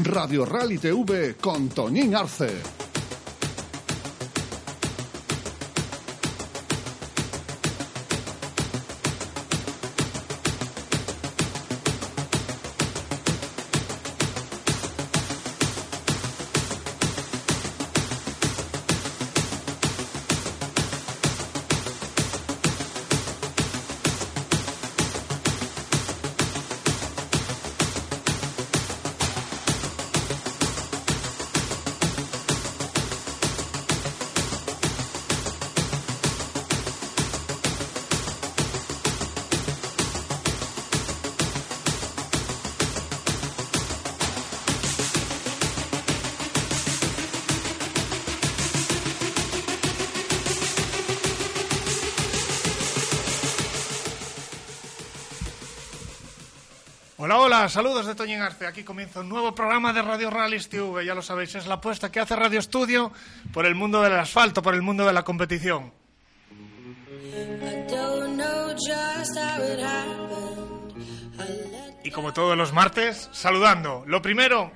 Radio Rally TV con Toñín Arce. Saludos de Toñín Arce. Aquí comienza un nuevo programa de Radio Rallys TV. Ya lo sabéis, es la apuesta que hace Radio Estudio por el mundo del asfalto, por el mundo de la competición. Y como todos los martes, saludando. Lo primero,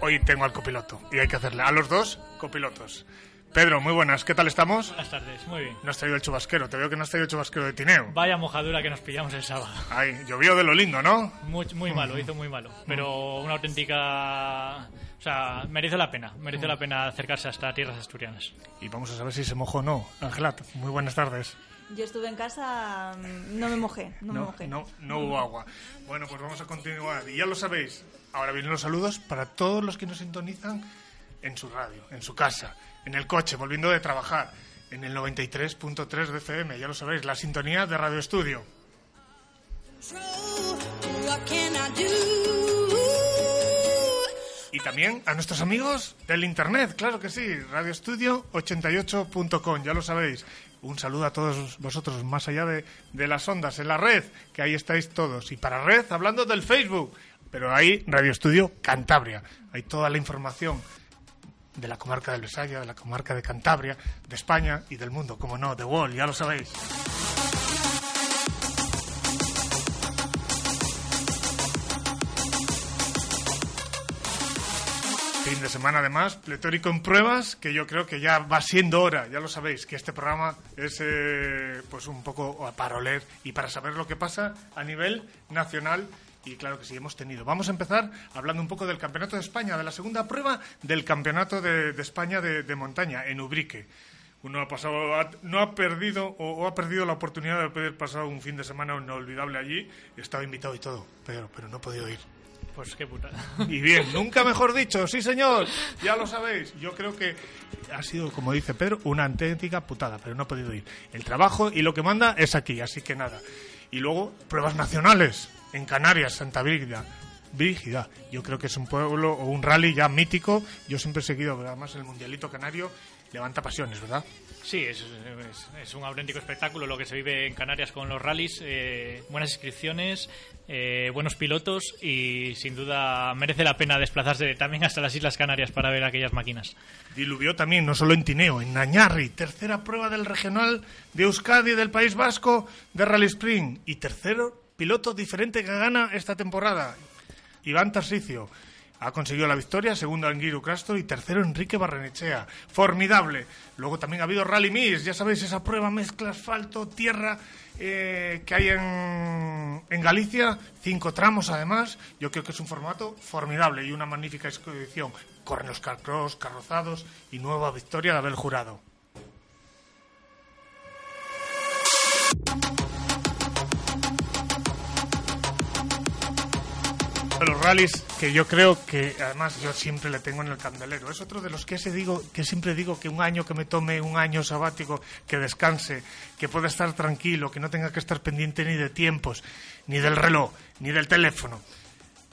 hoy tengo al copiloto y hay que hacerle a los dos copilotos. Pedro, muy buenas, ¿qué tal estamos? Buenas tardes, muy bien. No has traído el chubasquero, te veo que no has traído el chubasquero de Tineo. Vaya mojadura que nos pillamos el sábado. Ay, llovió de lo lindo, ¿no? Muy, muy malo, hizo muy malo. Pero una auténtica... O sea, merece la pena, merece la pena acercarse hasta tierras asturianas. Y vamos a saber si se mojó o no. Angelat, muy buenas tardes. Yo estuve en casa, mm, no me mojé, no, me mojé. no, no hubo agua. Bueno, pues vamos a continuar. Y ya lo sabéis, ahora vienen los saludos para todos los que nos sintonizan en su radio, en su casa, en el coche, volviendo de trabajar, en el 93.3 de FM, ya lo sabéis, la sintonía de Radio Estudio. Y también a nuestros amigos del Internet, claro que sí, radioestudio88.com, ya lo sabéis. Un saludo a todos vosotros, más allá de, de las ondas, en la red, que ahí estáis todos. Y para red, hablando del Facebook, pero ahí Radio Estudio Cantabria, hay toda la información de la comarca del Besaya, de la comarca de Cantabria, de España y del mundo, como no, de Wall, ya lo sabéis. Fin de semana además, pletórico en pruebas, que yo creo que ya va siendo hora, ya lo sabéis, que este programa es eh, pues un poco para oler y para saber lo que pasa a nivel nacional y claro que sí, hemos tenido. Vamos a empezar hablando un poco del Campeonato de España, de la segunda prueba del Campeonato de, de España de, de, montaña, en Ubrique. Uno ha pasado, ha, no ha perdido o, o, ha perdido la oportunidad de poder pasar un fin de semana inolvidable allí. Estaba invitado y todo, pero, pero no he podido ir. Pues qué puta. Y bien, nunca mejor dicho, sí señor, ya lo sabéis. Yo creo que ha sido, como dice Pedro, una auténtica putada, pero no he podido ir. El trabajo y lo que manda es aquí, así que nada. Y luego, pruebas nacionales en Canarias, Santa Brígida. Brígida, yo creo que es un pueblo o un rally ya mítico. Yo siempre he seguido, además el Mundialito Canario levanta pasiones, ¿verdad? Sí, es, es, es, un auténtico espectáculo lo que se vive en Canarias con los rallies. Eh, buenas inscripciones, eh, buenos pilotos y sin duda merece la pena desplazarse también hasta las Islas Canarias para ver aquellas máquinas. Diluvió también, no solo en Tineo, en Nañarri, tercera prueba del regional de Euskadi del País Vasco de Rally Spring y tercero piloto diferente que gana esta temporada. Iván Tarsicio ha conseguido la victoria, segundo Anguiru Castro y tercero Enrique Barrenechea. Formidable. Luego también ha habido Rally Miss, ya sabéis, esa prueba mezcla asfalto, tierra eh, que hay en, en, Galicia, cinco tramos además. Yo creo que es un formato formidable y una magnífica expedición. Corren los carcross, carrozados y nueva victoria de haber jurado. Rallies que yo creo que además yo siempre le tengo en el candelero. Es otro de los que, se digo, que siempre digo que un año que me tome un año sabático, que descanse, que pueda estar tranquilo, que no tenga que estar pendiente ni de tiempos, ni del reloj, ni del teléfono,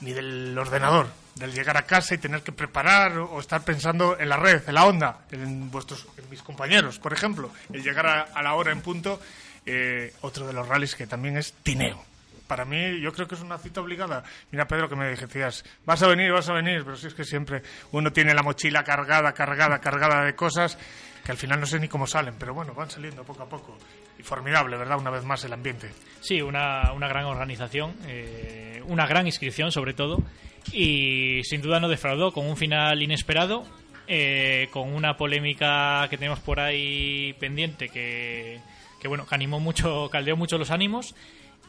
ni del ordenador, del llegar a casa y tener que preparar o, estar pensando en la red, en la onda, en vuestros, en mis compañeros, por ejemplo, el llegar a, a la hora en punto. Eh, otro de los rallies que también es Tineo para mí yo creo que es una cita obligada. Mira, Pedro, que me decías, vas a venir, vas a venir, pero si es que siempre uno tiene la mochila cargada, cargada, cargada de cosas que al final no sé ni cómo salen, pero bueno, van saliendo poco a poco. Y formidable, ¿verdad? Una vez más el ambiente. Sí, una, una gran organización, eh, una gran inscripción sobre todo. y sin duda no defraudó con un final inesperado, eh, con una polémica que tenemos por ahí pendiente que, que bueno, que animó mucho, caldeó mucho los ánimos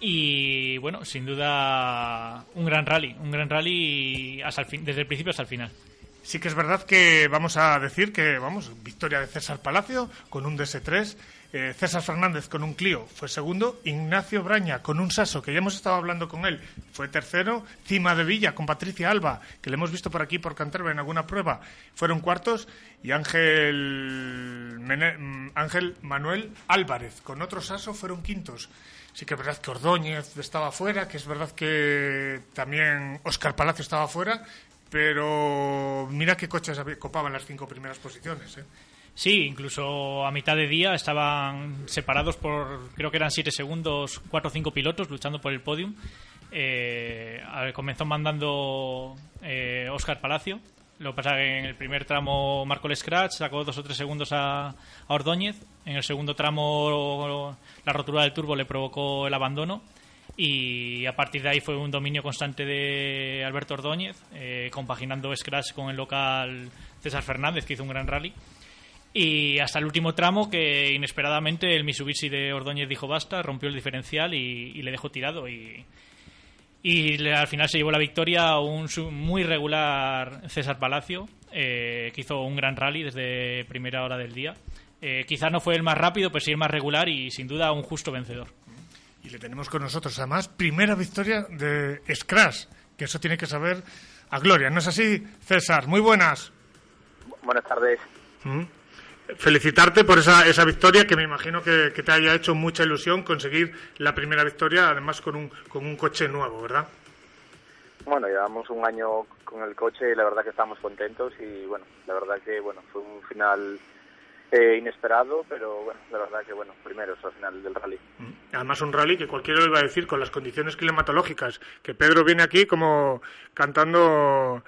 y bueno, sin duda un gran rally, un gran rally desde el principio hasta el final. Sí que es verdad que vamos a decir que, vamos, victoria de César Palacio con un DS3, eh, César Fernández con un Clio fue segundo, Ignacio Braña con un Saso, que ya hemos estado hablando con él, fue tercero, Cima de Villa con Patricia Alba, que le hemos visto por aquí por Canterbury en alguna prueba, fueron cuartos, y Ángel, mm, Ángel Manuel Álvarez con otro Saso fueron quintos. Sí que es verdad que Ordóñez estaba fuera, que es verdad que también Óscar Palacio estaba fuera, pero mira qué coches copaban las cinco primeras posiciones. ¿eh? Sí, incluso a mitad de día estaban separados por, creo que eran 7 segundos, 4 o 5 pilotos luchando por el podium. Eh, comenzó mandando eh, Oscar Palacio. Lo que pasa que en el primer tramo marcó el scratch, sacó 2 o 3 segundos a, a Ordóñez. En el segundo tramo la rotura del turbo le provocó el abandono. Y a partir de ahí fue un dominio constante de Alberto Ordóñez, eh, compaginando scratch con el local César Fernández, que hizo un gran rally. Y hasta el último tramo que inesperadamente el Mitsubishi de Ordóñez dijo basta, rompió el diferencial y, y le dejó tirado. Y, y le- al final se llevó la victoria un muy regular César Palacio, eh, que hizo un gran rally desde primera hora del día. Eh, quizá no fue el más rápido, pero sí el más regular y sin duda un justo vencedor. Y le tenemos con nosotros, además, primera victoria de Scratch, que eso tiene que saber a Gloria. ¿No es así, César? Muy buenas. Buenas tardes. Mm. Felicitarte por esa, esa victoria que me imagino que, que te haya hecho mucha ilusión conseguir la primera victoria, además con un, con un coche nuevo, ¿verdad? Bueno, llevamos un año con el coche y la verdad que estamos contentos y bueno, la verdad que bueno, fue un final eh, inesperado, pero bueno, la verdad que bueno, primero al final del rally. Además, un rally que cualquiera lo iba a decir con las condiciones climatológicas. Que Pedro viene aquí como cantando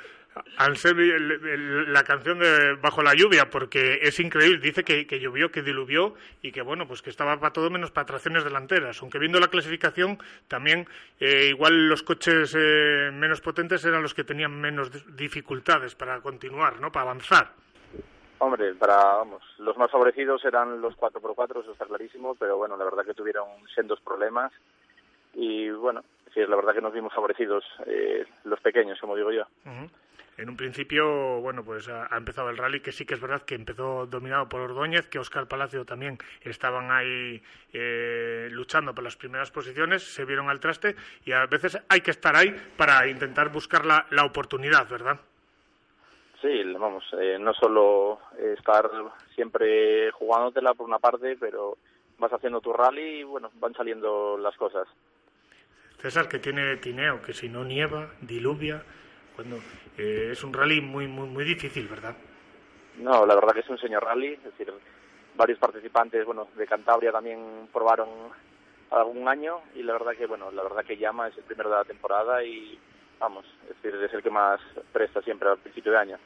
el- la canción de Bajo la lluvia, porque es increíble. Dice que, llovió, que diluvió y que bueno, pues que estaba para todo menos para tracciones delanteras. Aunque viendo la clasificación, también eh, igual los coches eh, menos potentes eran los que tenían menos di- dificultades para continuar, ¿no? Para avanzar. Hombre, para vamos, los más favorecidos eran los 4x4, eso está clarísimo, pero bueno, la verdad que tuvieron sendos problemas y bueno, sí, la verdad que nos vimos favorecidos eh, los pequeños, como digo yo. En un principio, bueno, pues ha empezado el rally, que sí que es verdad que empezó dominado por Ordóñez, que Oscar Palacio también estaban ahí eh, luchando por las primeras posiciones, se vieron al traste y a veces hay que estar ahí para intentar buscar la, la oportunidad, ¿verdad? Sí, vamos, eh, no solo estar siempre jugándotela por una parte, pero vas haciendo tu rally y bueno, van saliendo las cosas. César, que tiene tineo, que si no nieva, diluvia, cuando eh, es un rally muy, muy, muy difícil, ¿verdad? No, la verdad que es un señor rally, es decir, varios participantes, bueno, de Cantabria también probaron algún año y la verdad que, bueno, la verdad que llama es el primero de la temporada y vamos, es decir, es el que más presta siempre al principio de año.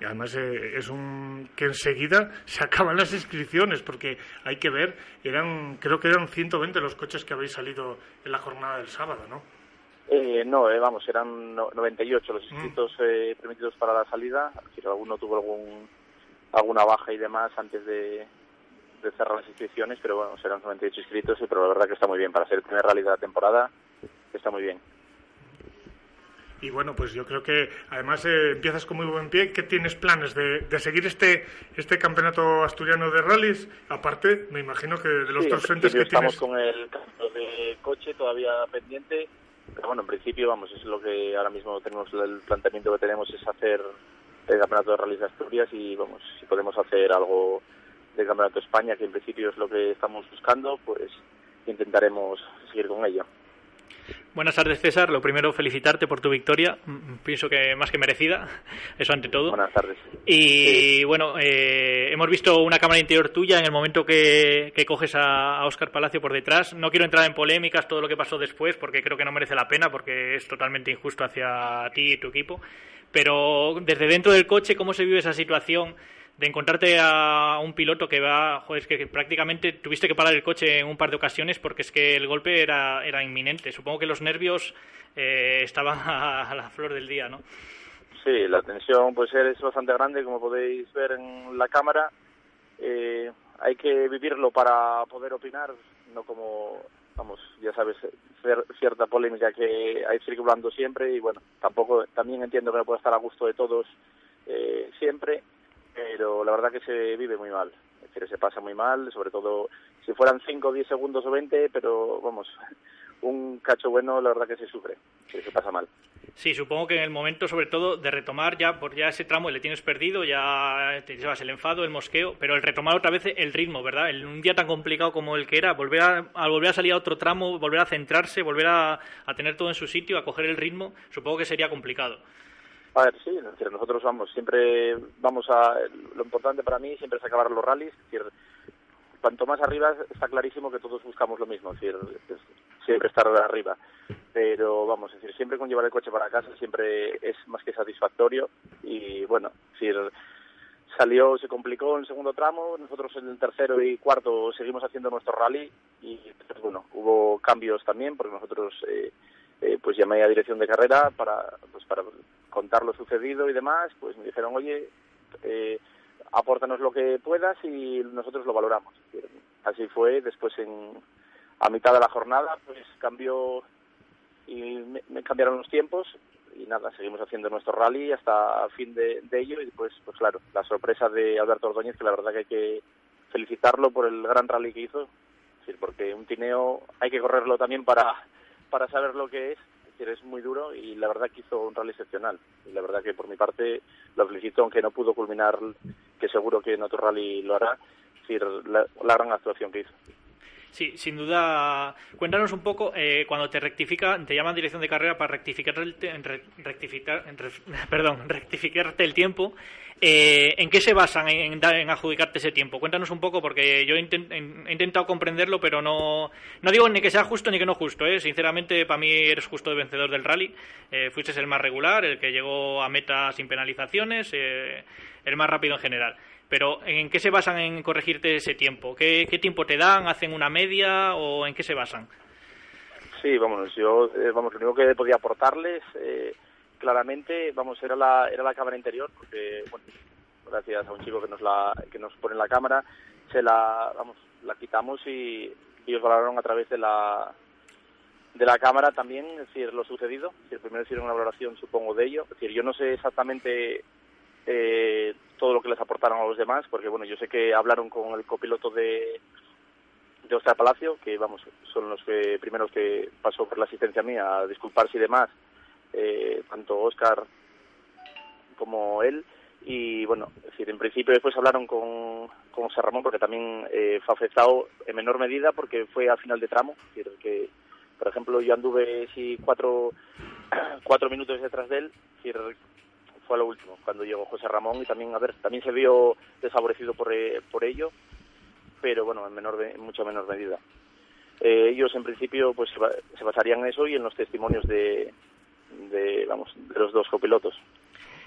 Y además eh, es un que enseguida se acaban las inscripciones porque hay que ver, eran creo que eran 120 los coches que habéis salido en la jornada del sábado, ¿no? Eh, no, eh, vamos, eran no- 98 los inscritos eh, permitidos para la salida, es decir, alguno tuvo algún alguna baja y demás antes de, de cerrar las inscripciones, pero bueno, serán 98 inscritos, pero la verdad que está muy bien, para ser el primer rally de la temporada, está muy bien. Y bueno, pues yo creo que además eh, empiezas con muy buen pie. ¿Qué tienes planes de, de seguir este este campeonato asturiano de rallies? Aparte, me imagino que de los Sí, dos en frentes que principio tienes. estamos con el cambio de coche todavía pendiente, pero bueno, en principio, vamos, es lo que ahora mismo tenemos, el planteamiento que tenemos es hacer el campeonato de rallies de Asturias y vamos, si podemos hacer algo del campeonato de España, que en principio es lo que estamos buscando, pues intentaremos seguir con ello. Buenas tardes, César. Lo primero, felicitarte por tu victoria. Mm, Pienso que más que merecida, eso ante todo. Buenas tardes. Y bueno, eh, hemos visto una cámara interior tuya en el momento que, que coges a, a Oscar Palacio por detrás. No quiero entrar en polémicas, todo lo que pasó después, porque creo que no merece la pena, porque es totalmente injusto hacia ti y tu equipo. Pero desde dentro del coche, ¿cómo se vive esa situación de encontrarte a un piloto que va, joder, es que prácticamente tuviste que parar el coche en un par de ocasiones porque es que el golpe era, era inminente. Supongo que los nervios eh, estaban a, la flor del día, ¿no? Sí, la tensión puede ser es bastante grande, como podéis ver en la cámara. Eh, hay que vivirlo para poder opinar, no como, vamos, ya sabes, cierta polémica que hay circulando siempre y bueno, tampoco, también entiendo que no puede estar a gusto de todos eh, siempre, pero la verdad que se vive muy mal, es decir, se pasa muy mal, sobre todo si fueran 5, 10 segundos o 20, pero vamos, un cacho bueno la verdad que se sufre, se pasa mal. Sí, supongo que en el momento, sobre todo, de retomar ya, por ya ese tramo le tienes perdido, ya te llevas el enfado, el mosqueo, pero el retomar otra vez el ritmo, ¿verdad? En un día tan complicado como el que era, volver a, al volver a salir a otro tramo, volver a centrarse, volver a tener todo en su sitio, a coger el ritmo, supongo que sería complicado. A ver, sí, nosotros vamos, siempre vamos a. Lo importante para mí siempre es acabar los rallies. Es decir, cuanto más arriba está clarísimo que todos buscamos lo mismo, es decir, siempre estar arriba. Pero vamos, es decir, siempre con llevar el coche para casa siempre es más que satisfactorio. Y bueno, es decir, salió, se complicó en el segundo tramo, nosotros en el tercero y cuarto seguimos haciendo nuestro rally y pues, bueno, hubo cambios también porque nosotros eh, eh, pues llamé a dirección de carrera para pues para contar lo sucedido y demás, pues me dijeron, oye, eh, apórtanos lo que puedas y nosotros lo valoramos. Así fue, después en, a mitad de la jornada pues cambió y me, cambiaron los tiempos y nada, seguimos haciendo nuestro rally hasta fin de, ello y después, pues claro, la sorpresa de Alberto Ordóñez, que la verdad que hay que felicitarlo por el gran rally que hizo, porque un tineo hay que correrlo también para, para saber lo que es es muy duro y la verdad que hizo un rally excepcional. La verdad que por mi parte lo felicito, aunque no pudo culminar, que seguro que en otro rally lo hará, decir, la, gran actuación que hizo. Sí, sin duda. Cuéntanos un poco, eh, cuando te rectifica, te llaman dirección de carrera para rectificar el rectificar, perdón, rectificarte el tiempo. Eh, ¿En qué se basan en, en, adjudicarte ese tiempo? Cuéntanos un poco, porque yo he, intentado comprenderlo, pero no, no digo ni que sea justo ni que no justo. ¿eh? Sinceramente, para mí eres justo de vencedor del rally. Eh, fuiste el más regular, el que llegó a meta sin penalizaciones, eh, el más rápido en general. Pero ¿en qué se basan en corregirte ese tiempo? ¿Qué, ¿Qué tiempo te dan? ¿Hacen una media o en qué se basan? Sí, vamos, yo, eh, vamos, lo único que podía aportarles, eh, claramente, vamos, era la, era la cámara interior, porque, bueno, gracias a un chico que nos la, que nos pone la cámara, se la, vamos, la quitamos y ellos valoraron a través de la, de la cámara también, es lo sucedido, es decir, primero hicieron una valoración, supongo, de ello, es decir, yo no sé exactamente eh, todo lo que les aportaron a los demás, porque bueno, yo sé que hablaron con el copiloto de, de Oscar Palacio, que vamos, son los que primeros que pasó por la asistencia mía a disculparse y demás, eh, tanto Oscar como él. Y bueno, decir, en principio después hablaron con, con José Ramón, porque también eh, fue afectado en menor medida, porque fue al final de tramo. Es decir, que, por ejemplo, yo anduve sí, cuatro, cuatro minutos detrás de él, fue lo último, cuando llegó José Ramón y también, a ver, también se vio desfavorecido por, eh, por ello, pero bueno, en, menor, en mucha menor medida. Eh, ellos en principio pues se basarían en eso y en los testimonios de, de, vamos, de los dos copilotos.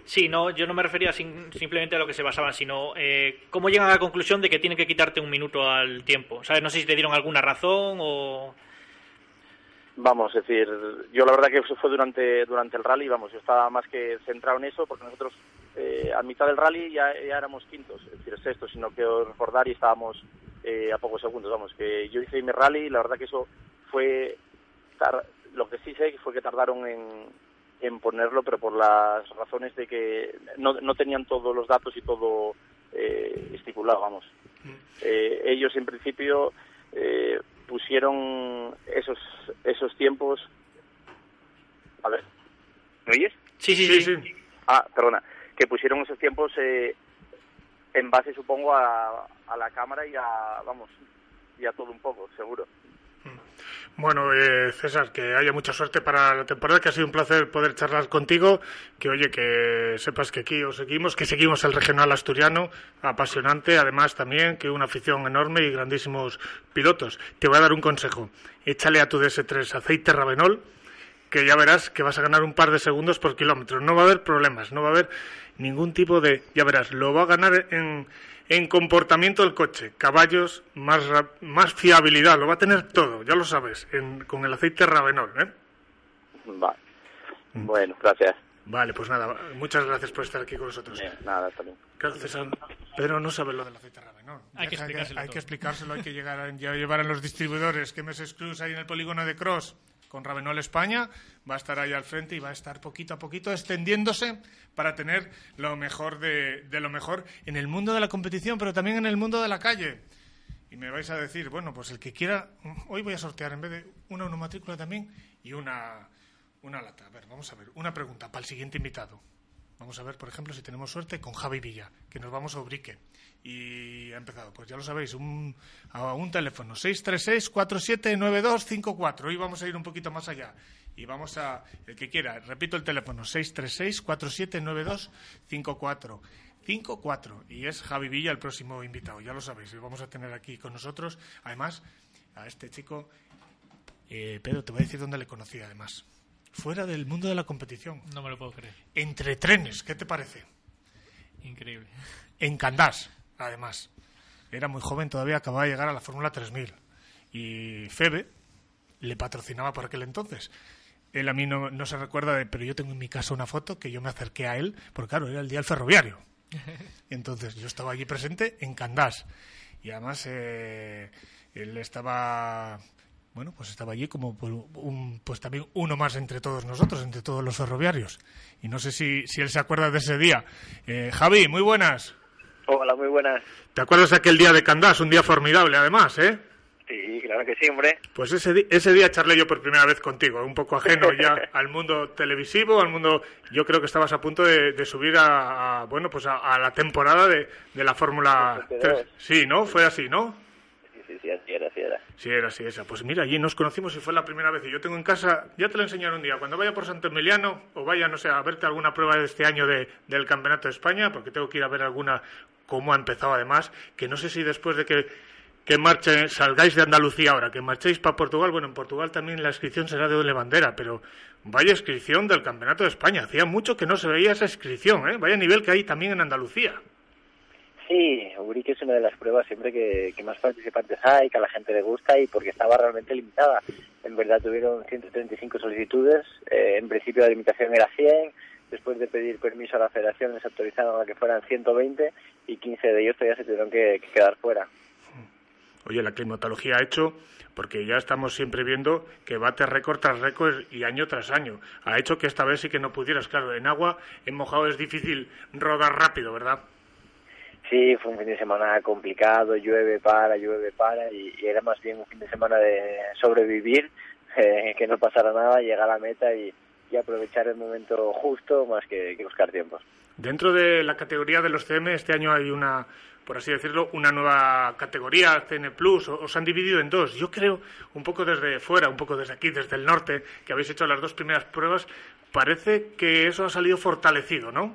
Sí, no, yo no me refería simplemente a lo que se basaban, sino eh, cómo llegan a la conclusión de que tienen que quitarte un minuto al tiempo. ¿Sabes? No sé si te dieron alguna razón o... Vamos, es decir, yo la verdad que eso fue durante durante el rally, vamos, yo estaba más que centrado en eso porque nosotros eh, a mitad del rally ya, éramos quintos, es decir, sexto, sino que recordar y estábamos eh, a pocos segundos, vamos, que yo hice mi rally y la verdad que eso fue, lo que sí sé fue que tardaron en, en ponerlo, pero por las razones de que no, no tenían todos los datos y todo eh, estipulado, vamos. Mm. Eh, ellos en principio eh, pusieron esos esos tiempos. A ver, ¿me oyes? Sí, sí, sí. Ah, perdona, que pusieron esos tiempos eh, en base, supongo, a, a la cámara y a, vamos, y a todo un poco, seguro. Bueno, eh, César, que haya mucha suerte para la temporada, que ha sido un placer poder charlar contigo, que oye, que sepas que aquí os seguimos, que seguimos el regional asturiano, apasionante, además también, que una afición enorme y grandísimos pilotos. Te voy a dar un consejo, échale a tu DS3 aceite Ravenol que ya verás que vas a ganar un par de segundos por kilómetro. No va a haber problemas, no va a haber ningún tipo de... Ya verás, lo va a ganar en, en comportamiento del coche, caballos, más, más fiabilidad, lo va a tener todo, ya lo sabes, con el aceite Ravenol, ¿eh? Vale. Bueno, gracias. Vale, pues nada, muchas gracias por estar aquí con nosotros. nada, también. Pero no sabe lo del aceite Ravenol. Hay que explicárselo. Hay que explicárselo, hay que llegar a, llevar a los distribuidores que mes Cruz ahí en el polígono de Cross con Ravenol España, va a estar ahí al frente y va a estar poquito a poquito extendiéndose para tener lo mejor de, de, lo mejor en el mundo de la competición, pero también en el mundo de la calle. Y me vais a decir, bueno, pues el que quiera, hoy voy a sortear en vez de una, una matrícula también y una, una lata. A ver, vamos a ver, una pregunta para el siguiente invitado. Vamos a ver, por ejemplo, si tenemos suerte con Javi Villa, que nos vamos a Ubrique. Y ha empezado, pues ya lo sabéis, un, a un teléfono, 636-479254. Hoy vamos a ir un poquito más allá. Y vamos a, el que quiera, repito el teléfono, 636-479254. 54. Y es Javi Villa el próximo invitado, ya lo sabéis. Y vamos a tener aquí con nosotros, además, a este chico. Eh, Pedro, te voy a decir dónde le conocí, además fuera del mundo de la competición. No me lo puedo creer. Entre trenes, ¿qué te parece? Increíble. En Candás, además. Era muy joven, todavía acababa de llegar a la Fórmula 3000. Y Febe le patrocinaba por aquel entonces. Él a mí no, se recuerda, de, pero yo tengo en mi casa una foto que yo me acerqué a él, porque claro, era el día del ferroviario. Entonces yo estaba allí presente en Candás. Y además eh, él estaba bueno, pues estaba allí como un, pues también uno más entre todos nosotros, entre todos los ferroviarios. Y no sé si, si él se acuerda de ese día. Eh, Javi, muy buenas. Hola, muy buenas. ¿Te acuerdas de aquel día de Candás? Un día formidable, además, ¿eh? Sí, claro que sí, hombre. Pues ese, ese día charlé yo por primera vez contigo, un poco ajeno ya al mundo televisivo, al mundo... Yo creo que estabas a punto de, subir a, bueno, pues a, la temporada de, de la Fórmula 3. Sí, ¿no? Fue así, ¿no? Sí, sí, era, así era. Sí, era así esa. Pues mira, allí nos conocimos y fue la primera vez. Y yo tengo en casa, ya te lo enseñaré un día, cuando vaya por Santo Emiliano o vaya, no sé, a verte alguna prueba de este año de, del Campeonato de España, porque tengo que ir a ver alguna, cómo ha empezado además, que no sé si después de que, que marche, salgáis de Andalucía ahora, que marchéis para Portugal, bueno, en Portugal también la inscripción será de doble bandera, pero vaya inscripción del Campeonato de España. Hacía mucho que no se veía esa inscripción, ¿eh? Vaya nivel que hay también en Andalucía. Sí, Urique es una de las pruebas siempre que, más participantes hay, que a la gente le gusta y porque estaba realmente limitada. En verdad tuvieron 135 solicitudes, eh, en principio la limitación era 100, después de pedir permiso a la federación les autorizaron a que fueran 120 y 15 de ellos todavía se tuvieron que, quedar fuera. Oye, la climatología ha hecho, porque ya estamos siempre viendo que bate récord tras récord y año tras año. Ha hecho que esta vez sí que no pudieras. Claro, en agua, en mojado es difícil rodar rápido, ¿verdad? Sí, fue un fin de semana complicado, llueve, para, llueve, para, y, era más bien un fin de semana de sobrevivir, eh, que no pasara nada, llegar a la meta y, aprovechar el momento justo más que, buscar tiempos. Dentro de la categoría de los CM, este año hay una, por así decirlo, una nueva categoría, CN Plus, os han dividido en dos. Yo creo, un poco desde fuera, un poco desde aquí, desde el norte, que habéis hecho las dos primeras pruebas, parece que eso ha salido fortalecido, ¿no?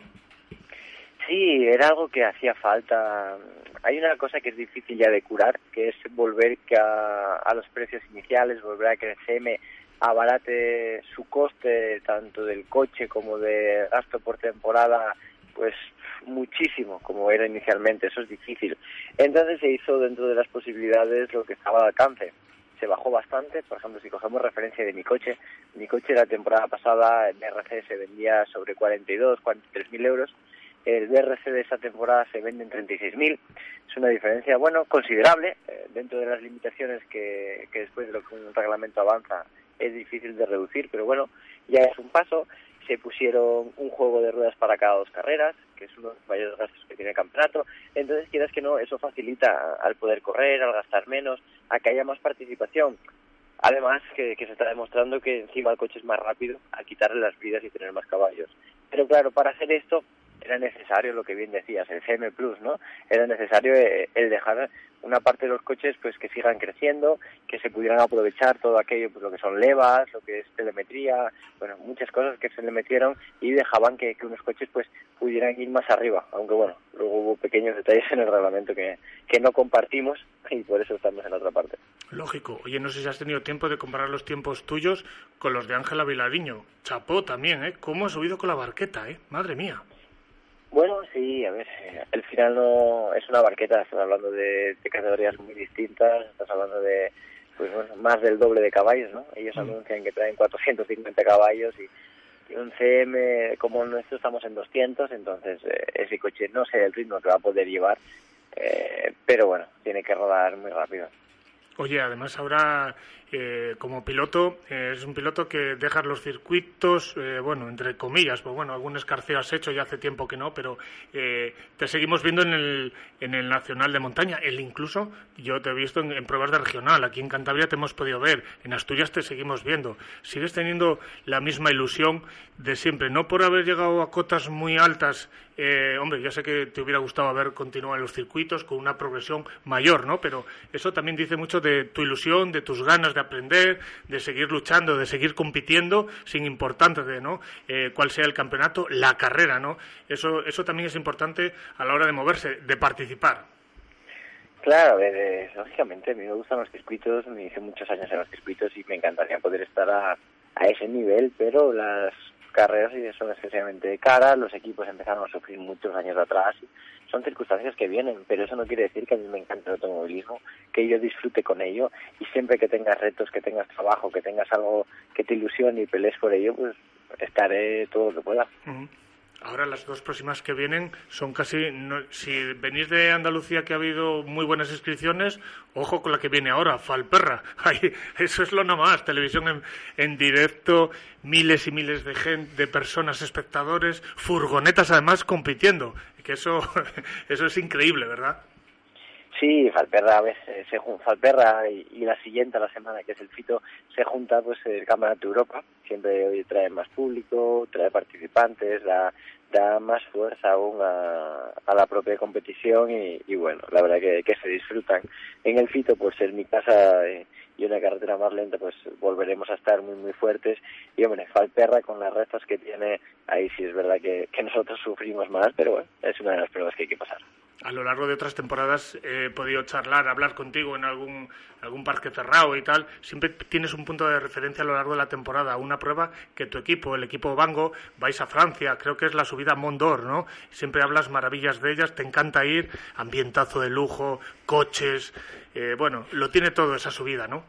Sí, era algo que hacía falta. Hay una cosa que es difícil ya de curar, que es volver a, a los precios iniciales, volver a que el CM abarate su coste tanto del coche como de gasto por temporada, pues muchísimo como era inicialmente, eso es difícil. Entonces se hizo dentro de las posibilidades lo que estaba al alcance. Se bajó bastante, por ejemplo, si cogemos referencia de mi coche, mi coche la temporada pasada en RC se vendía sobre 42, 43 mil euros el BRC de esta temporada se vende en 36.000. Es una diferencia, bueno, considerable, eh, dentro de las limitaciones que, que después de lo que un reglamento avanza es difícil de reducir, pero bueno, ya es un paso. Se pusieron un juego de ruedas para cada dos carreras, que es uno de los mayores gastos que tiene el campeonato. Entonces, quieras que no, eso facilita al poder correr, al gastar menos, a que haya más participación. Además, que, se está demostrando que encima el coche es más rápido al quitarle las vidas y tener más caballos. Pero claro, para hacer esto era necesario lo que bien decías, el CM Plus, ¿no? Era necesario eh, el dejar una parte de los coches pues que sigan creciendo, que se pudieran aprovechar todo aquello, pues lo que son levas, lo que es telemetría, bueno, muchas cosas que se le metieron y dejaban que, que unos coches pues pudieran ir más arriba, aunque bueno, luego hubo pequeños detalles en el reglamento que, que no compartimos y por eso estamos en otra parte. Lógico. Oye, no sé si has tenido tiempo de comparar los tiempos tuyos con los de Ángela Vilariño. Chapó también, ¿eh? ¿Cómo ha subido con la barqueta, eh? Madre mía. Bueno, sí, a ver, eh, al final no es una barqueta, estás hablando de, de categorías muy distintas, estás hablando de pues bueno, más del doble de caballos, ¿no? Ellos anuncian que traen 450 caballos y, y un CM como el nuestro estamos en 200, entonces eh, ese coche no sé el ritmo que va a poder llevar, eh, pero bueno, tiene que rodar muy rápido. Oye, además ahora eh, como piloto eh, es un piloto que deja los circuitos, eh, bueno, entre comillas, pues bueno, algún escarceo has hecho, ya hace tiempo que no, pero eh, te seguimos viendo en el, en el Nacional de Montaña. El incluso, yo te he visto en pruebas de regional, aquí en Cantabria te hemos podido ver, en Asturias te seguimos viendo. Sigues teniendo la misma ilusión de siempre, no por haber llegado a cotas muy altas, eh, hombre, ya sé que te hubiera gustado haber continuado en los circuitos con una progresión mayor, ¿no? Pero eso también dice mucho de tu ilusión, de tus ganas de aprender, de seguir luchando, de seguir compitiendo, sin importarte, ¿no? Eh, cuál sea el campeonato, la carrera, ¿no? Eso, eso también es importante a la hora de moverse, de participar. Claro, eh, lógicamente a mí me gustan los circuitos, me hice muchos años en los circuitos y me encantaría poder estar a ese nivel, pero las carreras son excesivamente caras, los equipos empezaron a sufrir muchos años atrás, son circunstancias que vienen, pero eso no quiere decir que a mí me encante el automovilismo, que yo disfrute con ello. Y siempre que tengas retos, que tengas trabajo, que tengas algo que te ilusione y pelees por ello, pues estaré todo lo que pueda. Ahora las dos próximas que vienen son casi, no- si venís de Andalucía que ha habido muy buenas inscripciones, ojo con la que viene ahora, Falperra. Eso es lo nomás, televisión en, en directo, miles y miles de gente, de personas, espectadores, furgonetas además compitiendo, que eso, eso es increíble, ¿verdad? Sí, Falperra, a ver, eh, se Falperra y, la siguiente a la semana, que es el Fito, se junta pues el Campeonato de Europa. Siempre trae más público, trae participantes, da, da más fuerza aún a, la propia competición y, y bueno, la verdad que, se disfrutan. En el Fito, pues en mi casa eh, y una carretera más lenta, pues volveremos a estar muy, muy fuertes. Y hombre, Falperra con las restas que tiene, ahí sí es verdad que nosotros sufrimos más, pero bueno, es una de las pruebas que hay que pasar. A lo largo de otras temporadas he podido charlar, hablar contigo en algún, algún parque cerrado y tal. Siempre tienes un punto de referencia a lo largo de la temporada, una prueba que tu equipo, el equipo Bango, vais a Francia, creo que es la subida a Mont d'Or, ¿no? Siempre hablas maravillas de ellas, te encanta ir, ambientazo de lujo, coches, eh, bueno, lo tiene todo esa subida, ¿no?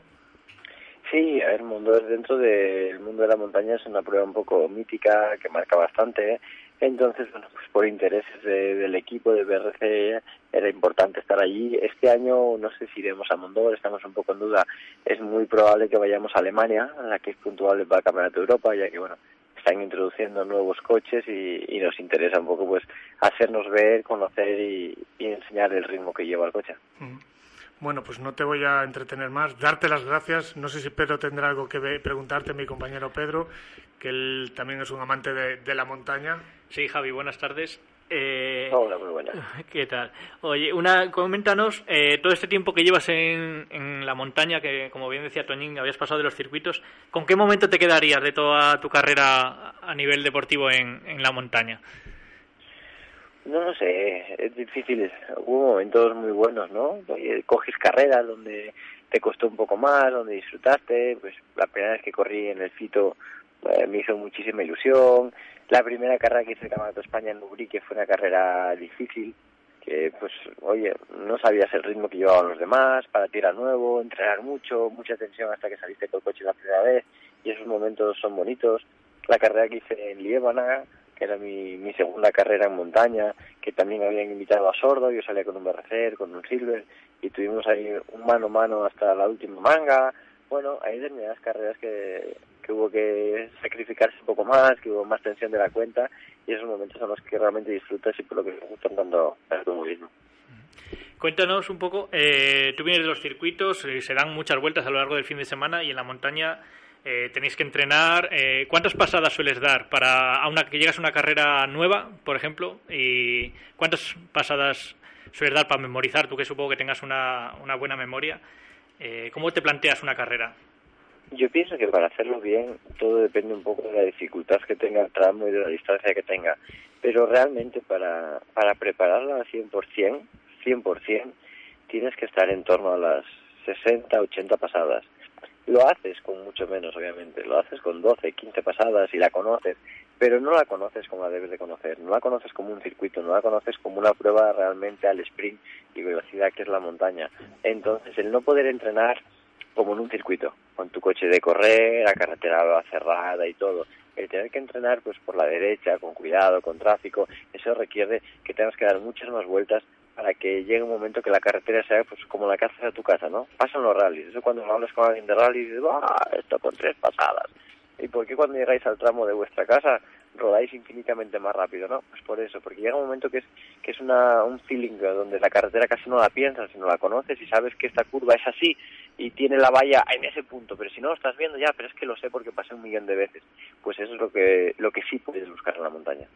Sí, ver, Mundo dentro del mundo de la montaña es una prueba un poco mítica que marca bastante. ¿eh? Entonces, bueno, pues por intereses de- del equipo de BRC era importante estar allí. Este año no sé si iremos a Mondor, estamos un poco en duda. Es muy probable que vayamos a Alemania, la que es puntual para el Campeonato de Europa, ya que bueno, están introduciendo nuevos coches y, y nos interesa un poco pues hacernos ver, conocer y, y enseñar el ritmo que lleva el coche. Mm. Bueno, pues no te voy a entretener más. Darte las gracias. No sé si Pedro tendrá algo que preguntarte, mi compañero Pedro, que él también es un amante de, de la montaña. Sí, Javi, buenas tardes. Eh, Hola, muy buena. ¿Qué tal? Oye, una, coméntanos eh, todo este tiempo que llevas en, en la montaña, que como bien decía Toñín, habías pasado de los circuitos. ¿Con qué momento te quedarías de toda tu carrera a nivel deportivo en, en la montaña? No lo sé, es difícil. Hubo momentos muy buenos, ¿no? Coges carreras donde te costó un poco más, donde disfrutaste. Pues la primera vez que corrí en el Fito eh, me hizo muchísima ilusión. La primera carrera que hice el Campeonato España en Ubrique fue una carrera difícil, que pues, oye, no sabías el ritmo que llevaban los demás, para ti era nuevo, entrenar mucho, mucha tensión hasta que saliste con el coche la primera vez, y esos momentos son bonitos. La carrera que hice en Liébana, era mi, mi segunda carrera en montaña, que también habían invitado a Sordo, yo salía con un BRC, con un Silver, y tuvimos ahí un mano a mano hasta la última manga. Bueno, hay determinadas carreras que, que hubo que sacrificarse un poco más, que hubo más tensión de la cuenta, y esos momentos son los que realmente disfrutas y por lo que me gustan el automovilismo. Cuéntanos un poco, eh, tú vienes de los circuitos, eh, se dan muchas vueltas a lo largo del fin de semana y en la montaña eh, tenéis que entrenar. Eh, ¿Cuántas pasadas sueles dar para a una, que llegas a una carrera nueva, por ejemplo? ¿Y cuántas pasadas sueles dar para memorizar, tú que supongo que tengas una, una buena memoria, eh, ¿cómo te planteas una carrera? Yo pienso que para hacerlo bien todo depende un poco de la dificultad que tenga el tramo y de la distancia que tenga. Pero realmente para, para prepararla al 100%, 100%, tienes que estar en torno a las 60, 80 pasadas. Lo haces con mucho menos, obviamente. Lo haces con 12, 15 pasadas y la conoces, pero no la conoces como la debes de conocer. No la conoces como un circuito, no la conoces como una prueba realmente al sprint y velocidad que es la montaña. Entonces, el no poder entrenar como en un circuito, con tu coche de correr, la carretera cerrada y todo. El tener que entrenar pues por la derecha, con cuidado, con tráfico, eso requiere que tengas que dar muchas más vueltas para que llegue un momento que la carretera sea pues como la que haces a tu casa, ¿no? Pasan los rallies, eso cuando hablas con alguien de rally dices, ¡ah! Esto con tres pasadas. ¿Y por qué cuando llegáis al tramo de vuestra casa rodáis infinitamente más rápido, ¿no? Pues por eso, porque llega un momento que es que es una, un feeling donde la carretera casi no la piensas, sino la conoces y sabes que esta curva es así y tiene la valla en ese punto, pero si no lo estás viendo ya, pero es que lo sé porque pasé un millón de veces, pues eso es lo que lo que sí puedes buscar en la montaña.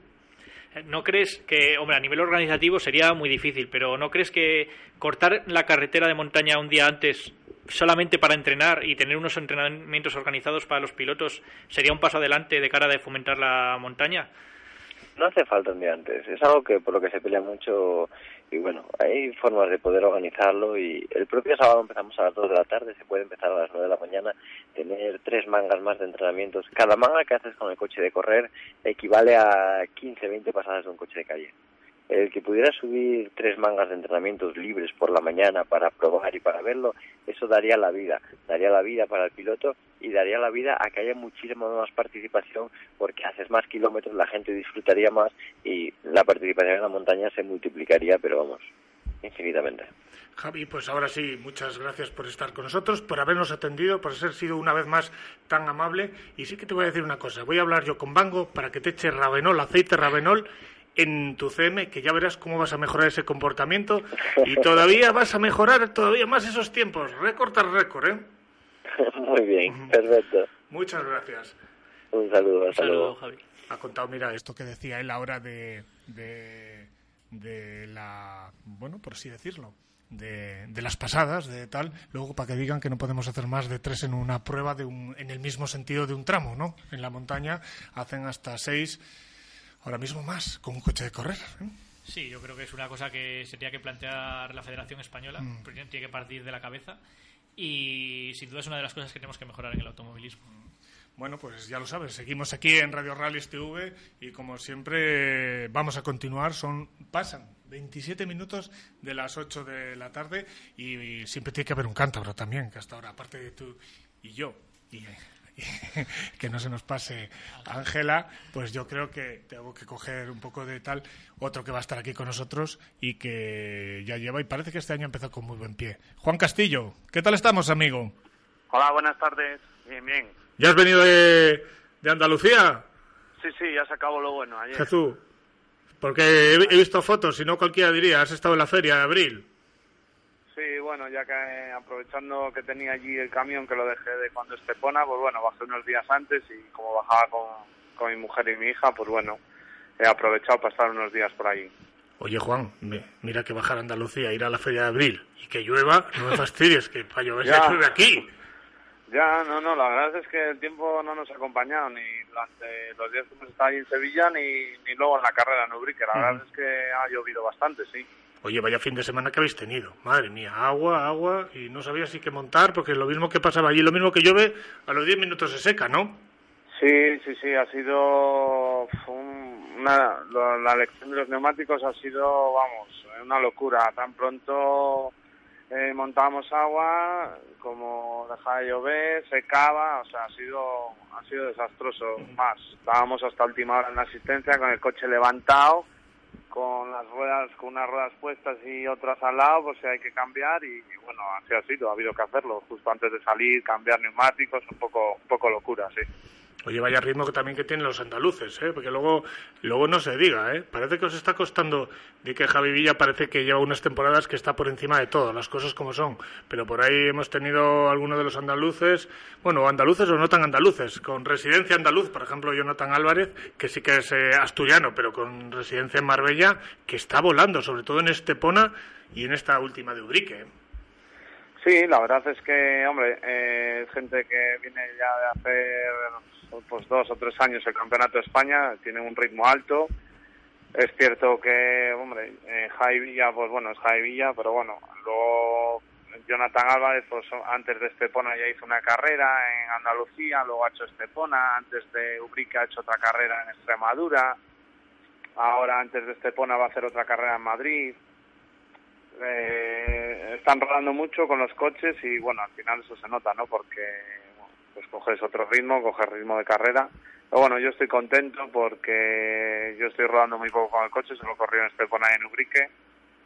¿No crees que, hombre, a nivel organizativo sería muy difícil, pero ¿no crees que cortar la carretera de montaña un día antes solamente para entrenar y tener unos entrenamientos organizados para los pilotos sería un paso adelante de cara de fomentar la montaña? No hace falta un día antes, es algo que por lo que se pelea mucho y bueno, hay formas de poder organizarlo y el propio sábado empezamos a las 2 de la tarde, se puede empezar a las 9 de la mañana, tener tres mangas más de entrenamientos. Cada manga que haces con el coche de correr equivale a 15, 20 pasadas de un coche de calle el que pudiera subir tres mangas de entrenamientos libres por la mañana para probar y para verlo, eso daría la vida, daría la vida para el piloto y daría la vida a que haya muchísima más participación porque haces más kilómetros, la gente disfrutaría más y la participación en la montaña se multiplicaría, pero vamos, infinitamente. Javi, pues ahora sí, muchas gracias por estar con nosotros, por habernos atendido, por ser sido una vez más tan amable. Y sí que te voy a decir una cosa, voy a hablar yo con Bango para que te eche Ravenol, aceite Ravenol, en tu CM, que ya verás cómo vas a mejorar ese comportamiento y todavía vas a mejorar todavía más esos tiempos. Récord tras récord, ¿eh? Muy bien, perfecto. Muchas gracias. Un saludo, Un saludo, Javi. Ha contado, mira, esto que decía él ahora de, de, de la, bueno, por así decirlo, de, de, las pasadas, de tal, luego para que digan que no podemos hacer más de tres en una prueba de un, en el mismo sentido de un tramo, ¿no? En la montaña hacen hasta seis ahora mismo más con un coche de correr. ¿eh? Sí, yo creo que es una cosa que se tiene que plantear la Federación Española, Mm. tiene que partir de la cabeza y sin duda es una de las cosas que tenemos que mejorar en el automovilismo. Bueno, pues ya lo sabes, seguimos aquí en Radio Rallys TV y como siempre vamos a continuar, son pasan 27 minutos de las 8 de la tarde y, y siempre tiene que haber un cántabro también, que hasta ahora, aparte de tú y yo, y, que no se nos pase Ángela, pues yo creo que tengo que coger un poco de tal, otro que va a estar aquí con nosotros y que ya lleva, y parece que este año empezó con muy buen pie. Juan Castillo, ¿qué tal estamos, amigo? Hola, buenas tardes. Bien, bien. ¿Ya has venido de, de Andalucía? Sí, sí, ya se acabó lo bueno ayer. Jesús, porque he, he visto fotos, si no cualquiera diría, has estado en la feria de abril. Sí, bueno, ya que eh, aprovechando que tenía allí el camión que lo dejé de cuando Estepona, pues bueno, bajé unos días antes y como bajaba con, con mi mujer y mi hija, pues bueno, he aprovechado para estar unos días por allí. Oye, Juan, mi- mira que bajar a Andalucía, ir a la feria de abril y que llueva, no me fastidies, que para llover Ya. se llueve aquí. Ya, no, no, la verdad es que el tiempo no nos ha acompañado ni durante los días que hemos estado ahí en Sevilla ni, ni luego en la carrera en Ubrique. La verdad es que ha llovido bastante, sí. Oye, vaya fin de semana que habéis tenido. Madre mía, agua, agua, y no sabía si qué montar, porque lo mismo que pasaba allí, lo mismo que llueve, a los 10 minutos se seca, ¿no? Sí, sí, sí, ha sido un- una, lo- la elección de los neumáticos ha sido, vamos, una locura. Tan pronto eh, montábamos agua, como dejaba de llover, secaba, o sea, ha sido, ha sido desastroso. Más, estábamos hasta última hora en la asistencia con el coche levantado, con las ruedas, con unas ruedas puestas y otras al lado, pues hay que cambiar y, y bueno, así ha sido, ha habido que hacerlo justo antes de salir, cambiar neumáticos, un poco, un poco locura, sí. Oye, vaya ritmo que también que tienen los andaluces, ¿eh? porque luego, luego no se diga, ¿eh? parece que os está costando, de que Javi Villa parece que lleva unas temporadas que está por encima de todo, las cosas como son, pero por ahí hemos tenido algunos de los andaluces, bueno, andaluces o no tan andaluces, con residencia andaluz, por ejemplo, Jonathan Álvarez, que sí que es eh, asturiano, pero con residencia en Marbella, que está volando, sobre todo en Estepona y en esta última de Ubrique. ¿eh? Sí, la verdad es que, hombre, gente que viene ya de hacer pues dos o tres años el Campeonato de España, tiene un ritmo alto. Es cierto que, hombre, eh, Jai Villa, pues bueno, es Jai Villa, pero bueno, luego Jonathan Álvarez, pues antes de Estepona ya hizo una carrera en Andalucía, luego ha hecho Estepona, antes de Ubrique ha hecho otra carrera en Extremadura, ahora antes de Estepona va a hacer otra carrera en Madrid. Eh, están rodando mucho con los coches y bueno, al final eso se nota, ¿no? Porque pues coges otro ritmo, coges ritmo de carrera. Pero bueno, yo estoy contento porque yo estoy rodando muy poco con el coche, solo corrí en Estepona y en Ubrique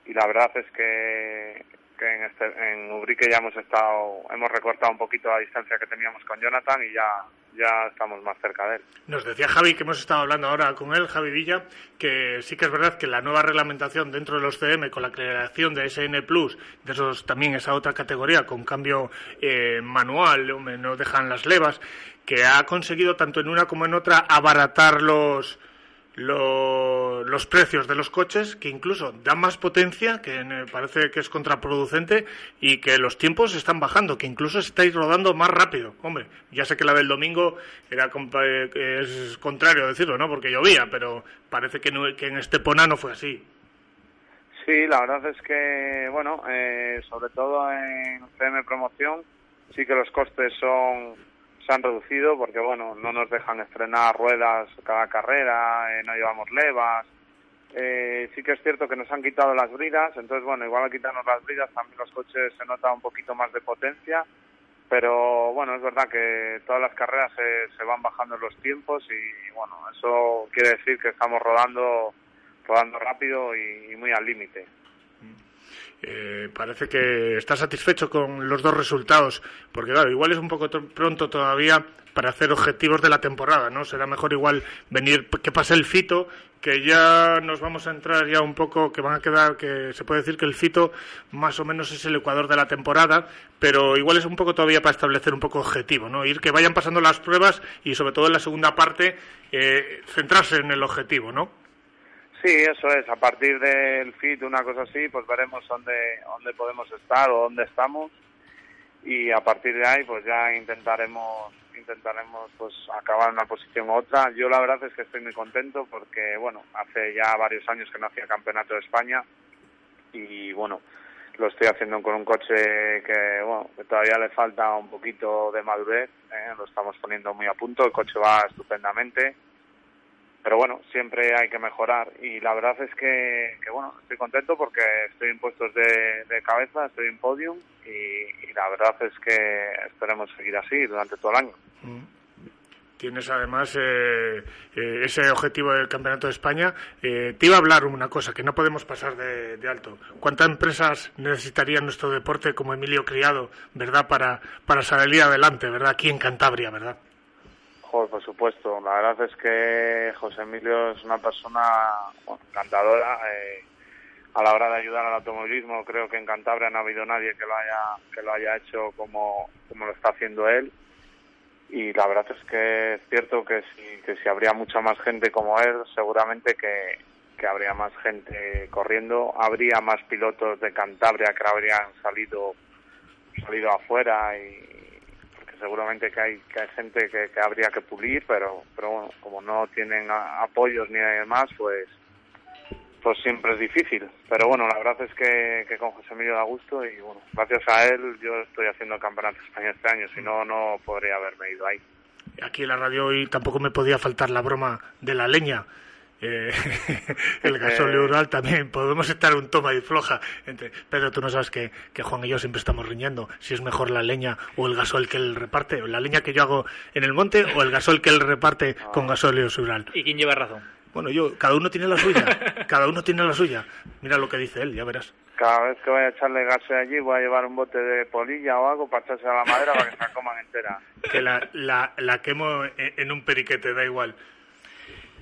y la verdad es que, que en, este, en Ubrique ya hemos estado, hemos recortado un poquito la distancia que teníamos con Jonathan y ya ya estamos más cerca de él. Nos decía Javi, que hemos estado hablando ahora con él, Javi Villa, que sí que es verdad que la nueva reglamentación dentro de los CM, con la creación de SN Plus, de esos también esa otra categoría con cambio eh, manual, no dejan las levas, que ha conseguido tanto en una como en otra abaratar los los precios de los coches que incluso dan más potencia, que me parece que es contraproducente y que los tiempos están bajando, que incluso estáis rodando más rápido. Hombre, ya sé que la del domingo era es contrario decirlo, ¿no? Porque llovía, pero parece que, que en Estepona no fue así. Sí, la verdad es que, bueno, eh, sobre todo en CM Promoción, sí que los costes son se han reducido porque, bueno, no nos dejan estrenar ruedas cada carrera, eh, no llevamos levas. Eh, sí que es cierto que nos han quitado las bridas, entonces, bueno, igual al quitarnos las bridas también los coches se nota un poquito más de potencia, pero bueno, es verdad que todas las carreras se, se van bajando los tiempos y, bueno, eso quiere decir que estamos rodando, rodando rápido y muy al límite. Eh, parece que está satisfecho con los dos resultados, porque claro, igual es un poco pronto todavía para hacer objetivos de la temporada, ¿no? Será mejor igual venir que pase el fito, que ya nos vamos a entrar ya un poco, que van a quedar, que se puede decir que el fito más o menos es el ecuador de la temporada, pero igual es un poco todavía para establecer un poco objetivo, ¿no? Ir que vayan pasando las pruebas y sobre todo en la segunda parte eh, centrarse en el objetivo, ¿no? Sí, eso es. A partir del FIT, una cosa así, pues veremos dónde, dónde podemos estar o dónde estamos y a partir de ahí, pues ya intentaremos intentaremos pues acabar una posición u otra. Yo la verdad es que estoy muy contento porque bueno, hace ya varios años que no hacía campeonato de España y bueno, lo estoy haciendo con un coche que bueno, que todavía le falta un poquito de madurez, ¿eh? lo estamos poniendo muy a punto, el coche va estupendamente pero bueno, siempre hay que mejorar y la verdad es que, bueno, estoy contento porque estoy en puestos de, cabeza, estoy en podium y, la verdad es que esperemos seguir así durante todo el año. Mm. Tienes además eh, eh, ese objetivo del Campeonato de España. Eh, te iba a hablar una cosa que no podemos pasar de, de, alto. ¿Cuántas empresas necesitaría nuestro deporte como Emilio Criado, verdad, para, para salir adelante, verdad, aquí en Cantabria, verdad? Por supuesto. La verdad es que José Emilio es una persona encantadora. Eh, a la hora de ayudar al automovilismo, creo que en Cantabria no ha habido nadie que lo haya que lo haya hecho como, como lo está haciendo él. Y la verdad es que es cierto que si, que si habría mucha más gente como él, seguramente que, que habría más gente corriendo, habría más pilotos de Cantabria que habrían salido salido afuera y, seguramente que hay, que hay gente que, habría que pulir, pero, pero bueno, como no tienen apoyos ni demás, pues pues siempre es difícil. Pero bueno, la verdad es que, que con José Emilio da gusto y bueno, gracias a él yo estoy haciendo Campeonato de este año, si no, no podría haberme ido ahí. Aquí en la radio hoy tampoco me podía faltar la broma de la leña eh, el gasóleo rural también podemos estar un toma y floja entre pero tú no sabes que, que, Juan y yo siempre estamos riñendo si es mejor la leña o el gasol que él reparte o la leña que yo hago en el monte o el gasol que él reparte con gasóleo rural y quién lleva razón bueno yo cada uno tiene la suya cada uno tiene la suya. Mira lo que dice él ya verás. Cada vez que vaya a echarle gas allí voy a llevar un bote de polilla o algo para echarse a la madera para que se la coman entera. Que la, la, la quemo en un periquete, da igual.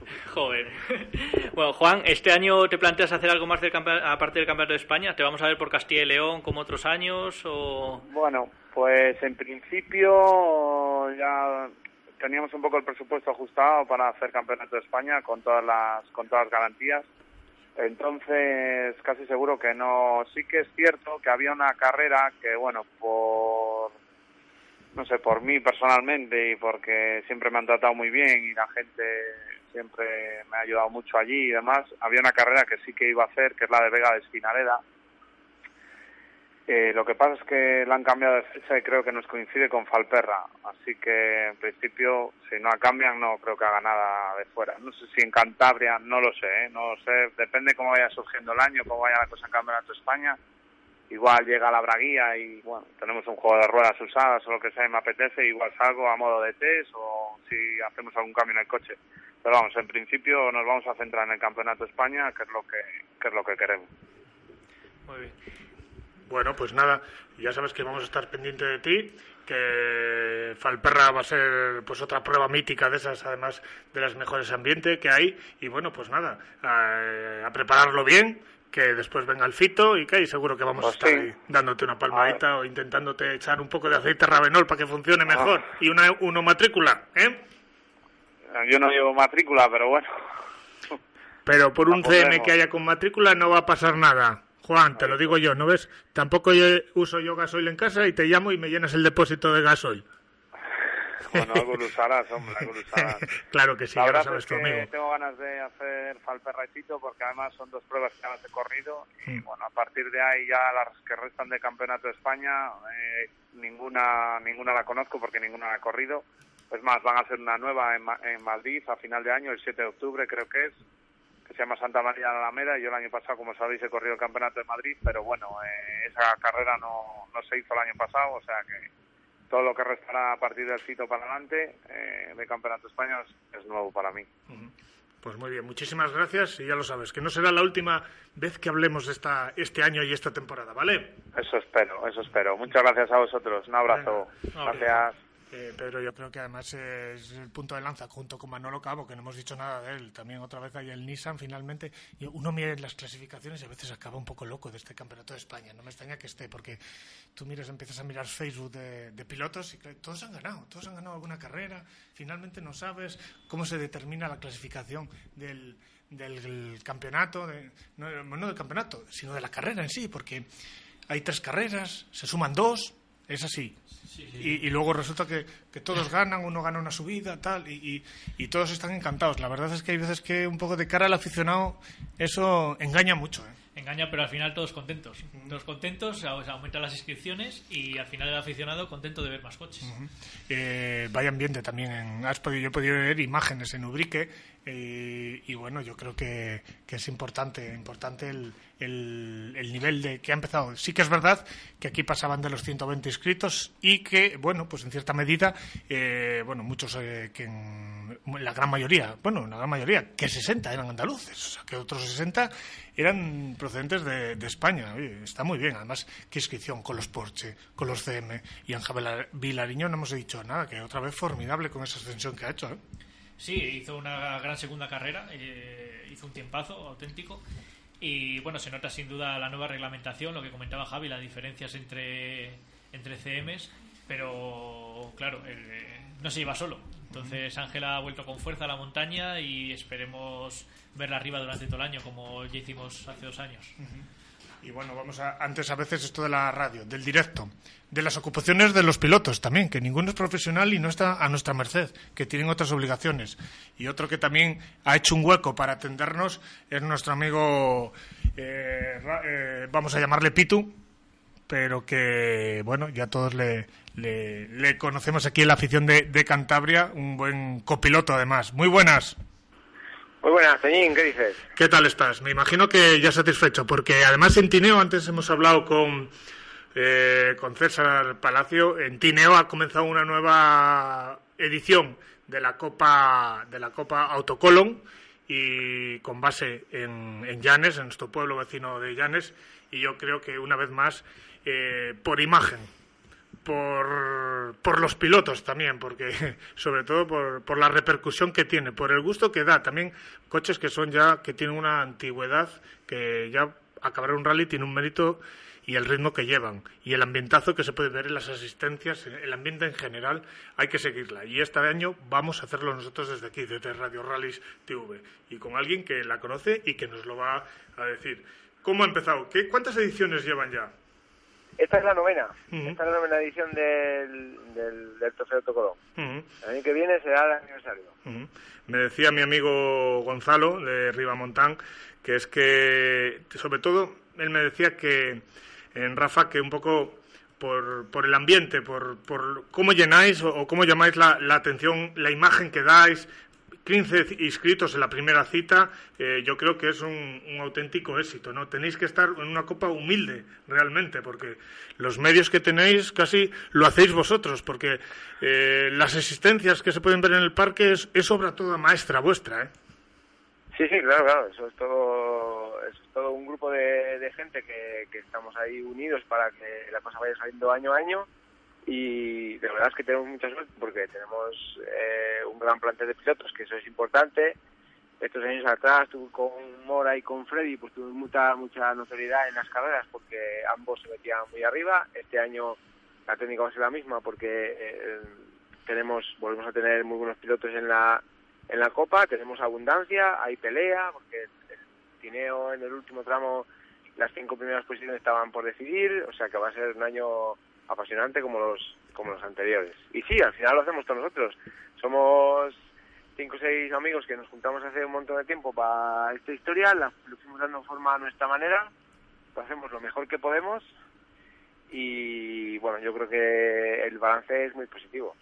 Joder. Bueno, Juan, ¿este año te planteas hacer algo más del aparte del Campeonato de España? ¿Te vamos a ver por Castilla y León como otros años? o Bueno, pues en principio ya teníamos un poco el presupuesto ajustado para hacer campeonato de España con todas las con todas las garantías. Entonces, casi seguro que no. Sí que es cierto que había una carrera que, bueno, por no sé, por mí personalmente y porque siempre me han tratado muy bien y la gente siempre me ha ayudado mucho allí y demás, había una carrera que sí que iba a hacer, que es la de Vega de Espinareda, eh, lo que pasa es que la han cambiado de fecha y creo que nos coincide con Falperra. Así que, en principio, si no la cambian, no creo que haga nada de fuera. No sé si en Cantabria, no lo sé, ¿eh? no lo sé. Depende cómo vaya surgiendo el año, cómo vaya la cosa en España. Igual llega la braguía y, bueno, tenemos un juego de ruedas usadas o lo que sea y me apetece. Igual salgo a modo de test o si hacemos algún cambio en el coche. Pero vamos, en principio nos vamos a centrar en el Campeonato de España, que es lo que, que, es lo que queremos. Muy bien. Bueno, pues nada, ya sabes que vamos a estar pendiente de ti, que Falperra va a ser pues otra prueba mítica de esas, además de las mejores ambientes que hay, y bueno, pues nada, a, a prepararlo bien, que después venga el fito y que ahí seguro que vamos Pues a estar sí. ahí dándote una palmadita o intentándote echar un poco de aceite rabenol para que funcione mejor, y una uno matrícula, ¿eh? Yo no llevo matrícula, pero bueno. Pero por un CM que haya con matrícula no va a pasar nada. Juan, te lo digo yo, ¿no ves? Tampoco yo uso yo gasoil en casa y te llamo y me llenas el depósito de gasoil. Bueno, algo lo usarás, hombre, algo lo usarás. claro que sí, la ya lo sabes es que amigo. tengo ganas de hacer Falperraitito porque además son dos pruebas que las he corrido y Mm. bueno, a partir de ahí ya las que restan de Campeonato de España eh, ninguna ninguna la conozco porque ninguna la he corrido. Es más, van a hacer una nueva en, en Madrid a final de año, el 7 de octubre creo que es, que se llama Santa María de la Alameda y yo el año pasado, como sabéis, he corrido el Campeonato de Madrid, pero bueno, eh, esa carrera no, no se hizo el año pasado, o sea que todo lo que restará a partir del sitio para adelante eh, de Campeonato de España es, nuevo para mí. Pues muy bien, muchísimas gracias y ya lo sabes, que no será la última vez que hablemos de esta, este año y esta temporada, ¿vale? Eso espero, eso espero. Muchas gracias a vosotros. Un abrazo. Gracias. Eh, Pedro, yo creo que además es el punto de lanza junto con Manolo Cabo, que no hemos dicho nada de él. También otra vez hay el Nissan, finalmente. Uno mira las clasificaciones y a veces acaba un poco loco de este campeonato de España. No me extraña que esté, porque tú miras, empiezas a mirar Facebook de, pilotos y todos han ganado, todos han ganado alguna carrera. Finalmente no sabes cómo se determina la clasificación del, del campeonato, de- no del campeonato, sino de la carrera en sí, porque hay tres carreras, se suman dos, es así. Y, y luego resulta que, que todos ganan, uno gana una subida, tal, y, y- y todos están encantados. La verdad es que hay veces que un poco de cara al aficionado eso engaña mucho. ¿eh? Engaña, pero al final todos contentos. Todos contentos, o sea, aumentan las inscripciones y al final el aficionado contento de ver más coches. Eh, vaya ambiente también. En, has podido, yo he podido ver imágenes en Ubrique eh, y bueno, yo creo que, que es importante, importante el, el, el nivel de que ha empezado. Sí que es verdad que aquí pasaban de los 120 inscritos y que, bueno, pues en cierta medida, eh, bueno, muchos eh, que en, la gran mayoría, bueno, la gran mayoría, que 60 eran andaluces, o sea, que otros 60 eran procedentes de, de España. Está muy bien. Además, qué inscripción con los Porsche, con los CM y Ángel Vila- Vilariño no hemos dicho nada, que otra vez formidable con esa ascensión que ha hecho. ¿eh? Sí, hizo una gran segunda carrera, eh, hizo un tiempazo auténtico. Y bueno, se nota sin duda la nueva reglamentación, lo que comentaba Javi, las diferencias entre, entre CMs, pero claro, eh, no se lleva solo. Entonces Ángel ha vuelto con fuerza a la montaña y esperemos verla arriba durante todo el año, como ya hicimos hace dos años. Y bueno, vamos a, antes a veces esto de la radio, del directo, de las ocupaciones de los pilotos también, que ninguno es profesional y no está a nuestra merced, que tienen otras obligaciones. Y otro que también ha hecho un hueco para atendernos es nuestro amigo, eh, eh, vamos a llamarle Pitu, pero que, bueno, ya todos le, le, le conocemos aquí en la afición de, de Cantabria, un buen copiloto además. Muy buenas. Muy buenas, Peñín, ¿qué dices? ¿Qué tal estás? Me imagino que ya satisfecho, porque además en Tineo, antes hemos hablado con, eh, con César Palacio, en Tineo ha comenzado una nueva edición de la Copa, de la Copa Autocolon y con base en, en Llanes, en nuestro pueblo vecino de Llanes, y yo creo que una vez más eh, por imagen, por, por, los pilotos también, porque sobre todo por, por, la repercusión que tiene, por el gusto que da. También coches que son ya, que tienen una antigüedad, que ya acabar un rally tiene un mérito y el ritmo que llevan y el ambientazo que se puede ver en las asistencias, el ambiente en general, hay que seguirla. Y este año vamos a hacerlo nosotros desde aquí, desde Radio Rallys TV, y con alguien que la conoce y que nos lo va a decir. ¿Cómo ha empezado? ¿Qué, ¿Cuántas ediciones llevan ya? Esta es la novena. Esta es la novena edición del, del, del Trofeo Tocolón. El año que viene será el aniversario. Me decía mi amigo Gonzalo de Ribamontán que es que, sobre todo, él me decía que en Rafa que un poco por, por el ambiente, por, por cómo llenáis o, cómo llamáis la, la, atención, la imagen que dais, 15 inscritos en la primera cita, eh, yo creo que es un, auténtico éxito, ¿no? Tenéis que estar en una copa humilde, realmente, porque los medios que tenéis casi lo hacéis vosotros, porque eh, las existencias que se pueden ver en el parque es, es obra toda maestra vuestra, ¿eh? Sí, sí, claro, claro, eso es todo, es todo un grupo de, de gente que, que estamos ahí unidos para que la cosa vaya saliendo año a año y de verdad es que tenemos mucha suerte porque tenemos eh, un gran plantel de pilotos, que eso es importante. Estos años atrás, tuve con Mora y con Freddy, pues tuvimos mucha, mucha notoriedad en las carreras porque ambos se metían muy arriba. Este año la técnica va a ser la misma porque eh, tenemos, volvemos a tener muy buenos pilotos en la, en la Copa, tenemos abundancia, hay pelea, porque el tineo en el último tramo, las cinco primeras posiciones estaban por decidir, o sea que va a ser un año apasionante como los como los anteriores. Y sí, al final lo hacemos todos nosotros. Somos cinco o seis amigos que nos juntamos hace un montón de tiempo para esta historia, la, fuimos dando forma a nuestra manera, lo hacemos lo mejor que podemos y bueno, yo creo que el balance es muy positivo.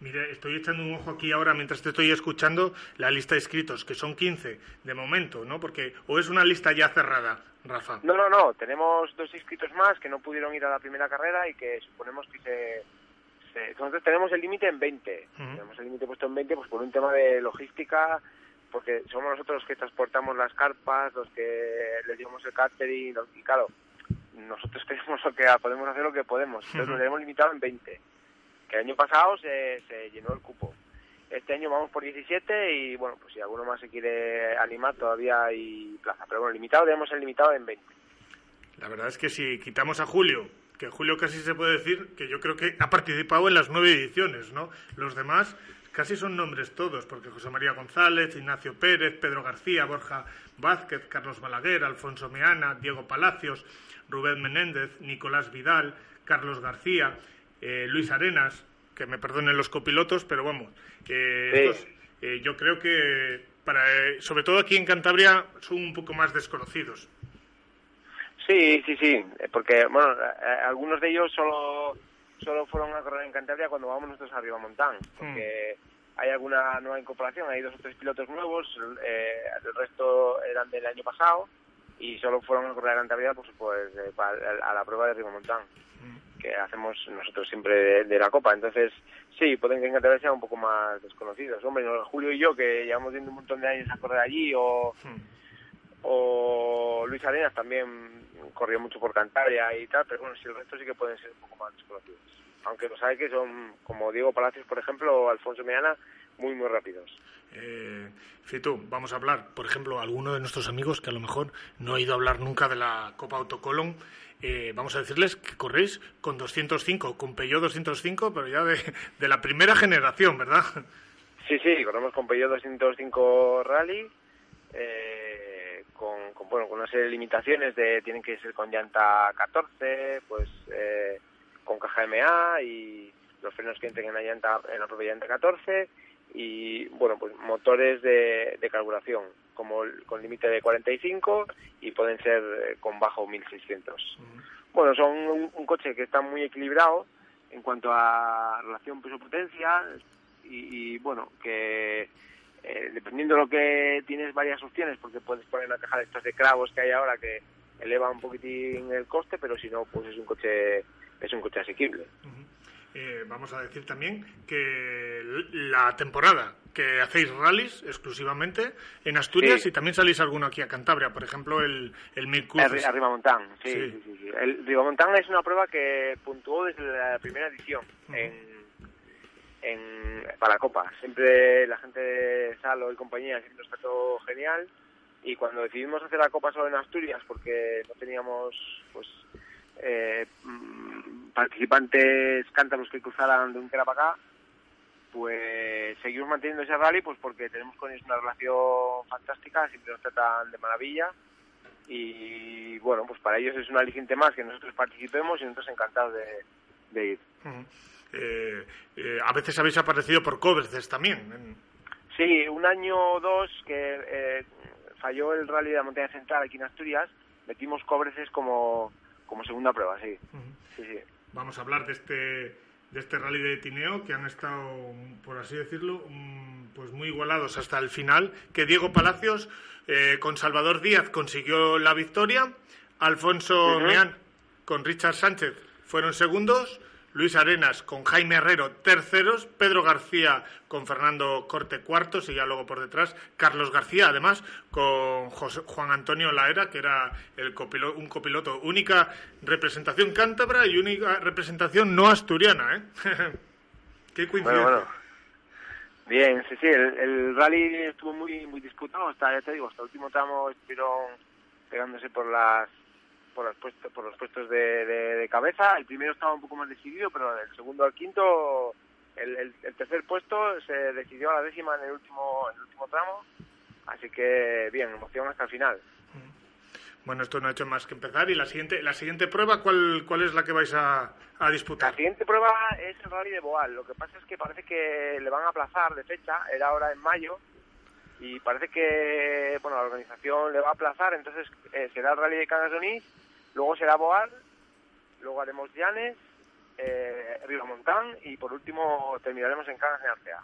Mire, estoy echando un ojo aquí ahora mientras te estoy escuchando la lista de inscritos, que son 15 de momento, ¿no? Porque o es una lista ya cerrada, Rafa. No, no, no. Tenemos dos inscritos más que no pudieron ir a la primera carrera y que suponemos que se... se... Entonces tenemos el límite en 20. Uh -huh. Tenemos el límite puesto en 20 pues por un tema de logística, porque somos nosotros los que transportamos las carpas, los que les llevamos el catering, y claro, nosotros queremos lo que podemos hacer lo que podemos. Entonces uh -huh. lo tenemos limitado en 20 que el año pasado se, llenó el cupo. Este año vamos por 17 y bueno, pues si alguno más se quiere animar todavía hay plaza. Pero bueno, limitado tenemos el limitado en 20. La verdad es que si quitamos a Julio, que Julio casi se puede decir que yo creo que ha participado en las nueve ediciones, ¿no? Los demás casi son nombres todos, porque José María González, Ignacio Pérez, Pedro García, Borja Vázquez, Carlos Balaguer, Alfonso Meana, Diego Palacios, Rubén Menéndez, Nicolás Vidal, Carlos García, eh, Luis Arenas, que me perdonen los copilotos, pero vamos, eh, sí. estos, eh, yo creo que para, sobre todo aquí en Cantabria son un poco más desconocidos. Sí, sí, sí, porque bueno, algunos de ellos solo solo fueron a correr en Cantabria cuando vamos nosotros a Montán, porque mm. hay alguna nueva incorporación, hay dos o tres pilotos nuevos, el resto eran del año pasado y solo fueron a correr a Cantabria pues, pues a la prueba de Ribamontán que hacemos nosotros siempre de, de, la Copa. Entonces, sí, pueden que en Cantabria sean un poco más desconocidos. Hombre, Julio y yo, que llevamos viendo un montón de años a correr allí, o, hmm. o Luis Arenas también corrió mucho por Cantabria y tal, pero bueno, si el resto sí que pueden ser un poco más desconocidos. Aunque lo sabe que son, como Diego Palacios, por ejemplo, o Alfonso Meana, muy, muy rápidos. Eh, Fito, vamos a hablar, por ejemplo, alguno de nuestros amigos que a lo mejor no ha ido a hablar nunca de la Copa Autocolon, eh, vamos a decirles que corréis con 205, con Peugeot 205, pero ya de, de, la primera generación, ¿verdad? Sí, sí, corremos con Peugeot 205 Rally, eh, con, bueno, con una serie de limitaciones de tienen que ser con llanta 14, pues eh, con caja MA y los frenos que entren en la llanta en la propia llanta 14 y bueno pues motores de, de carburación como con límite de 45 y pueden ser eh, con bajo 1600 uh -huh. bueno son un, un, coche que está muy equilibrado en cuanto a relación peso potencia y, y bueno que eh, dependiendo de lo que tienes varias opciones porque puedes poner una caja de estas de clavos que hay ahora que eleva un poquitín el coste pero si no pues es un coche es un coche asequible uh -huh. Eh, vamos a decir también que la temporada que hacéis rallies exclusivamente en Asturias Sí. y también salís alguno aquí a Cantabria, por ejemplo el, el Arriba Montán, sí, Sí. sí, sí, sí. El Ribamontán es una prueba que puntuó desde la primera edición en, en, para la Copa. Siempre la gente de Salo y compañía siempre nos trató genial y cuando decidimos hacer la Copa solo en Asturias porque no teníamos pues eh, mm, participantes cántabros que cruzaran de un tera para acá, pues seguimos manteniendo ese rally pues porque tenemos con ellos una relación fantástica, siempre nos tratan de maravilla y bueno, pues para ellos es un aliciente más que nosotros participemos y nosotros encantados de, de ir. Eh, eh, a veces habéis aparecido por Cobreces también. en- Sí, un año o dos que eh, falló el rally de la montaña central aquí en Asturias, metimos Cobreces como, como segunda prueba, sí. sí, sí. Vamos a hablar de este de este rally de Tineo que han estado, por así decirlo, mm, pues muy igualados hasta el final. Que Diego Palacios eh, con Salvador Díaz consiguió la victoria, Alfonso Ujú. Meán con Richard Sánchez fueron segundos, Luis Arenas con Jaime Herrero terceros, Pedro García con Fernando Corte cuartos y ya luego por detrás Carlos García además con José- Juan Antonio Laera que era el copilo- un copiloto única representación cántabra y única representación no asturiana ¿eh? qué coincidencia. Bien, sí, sí, el, el rally estuvo muy muy disputado, hasta, ya te digo, hasta el último tramo estuvieron pegándose por las por los puestos, por los puestos de, de- de cabeza. El primero estaba un poco más decidido, pero del segundo al quinto, el, el- el tercer puesto se decidió a la décima en el último en el último tramo. Así que bien, emoción hasta el final. bueno esto no ha hecho más que empezar y la siguiente la siguiente prueba cuál cuál es la que vais a, a disputar La siguiente prueba es el rally de Boal. Lo que pasa es que parece que le van a aplazar de fecha, era ahora en mayo, y parece que bueno la organización le va a aplazar, entonces eh, será el rally de Cangas de Onís, luego será Boal, luego haremos Llanes, eh, Ribamontán y por último terminaremos en Cangas de Arcea.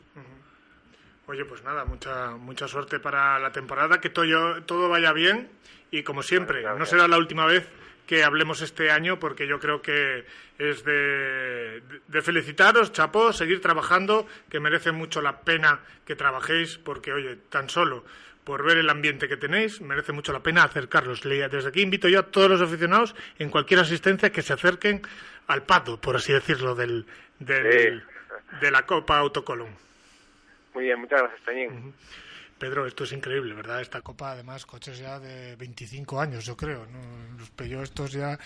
Oye, pues nada, mucha mucha suerte para la temporada, que todo, todo vaya bien y como siempre, no será la última vez que hablemos este año porque yo creo que es de, de felicitaros, chapó, seguir trabajando, que merece mucho la pena que trabajéis porque, oye, tan solo por ver el ambiente que tenéis, merece mucho la pena acercarlos. Le- Desde aquí invito yo a todos los aficionados en cualquier asistencia que se acerquen al pato, por así decirlo, del, del- de la Copa Autocolón. Muy bien, muchas gracias, Peñín. Pedro, esto es increíble, ¿verdad? Esta copa, además, coches ya de 25 años, yo creo. ¿no? Los Peugeot estos ya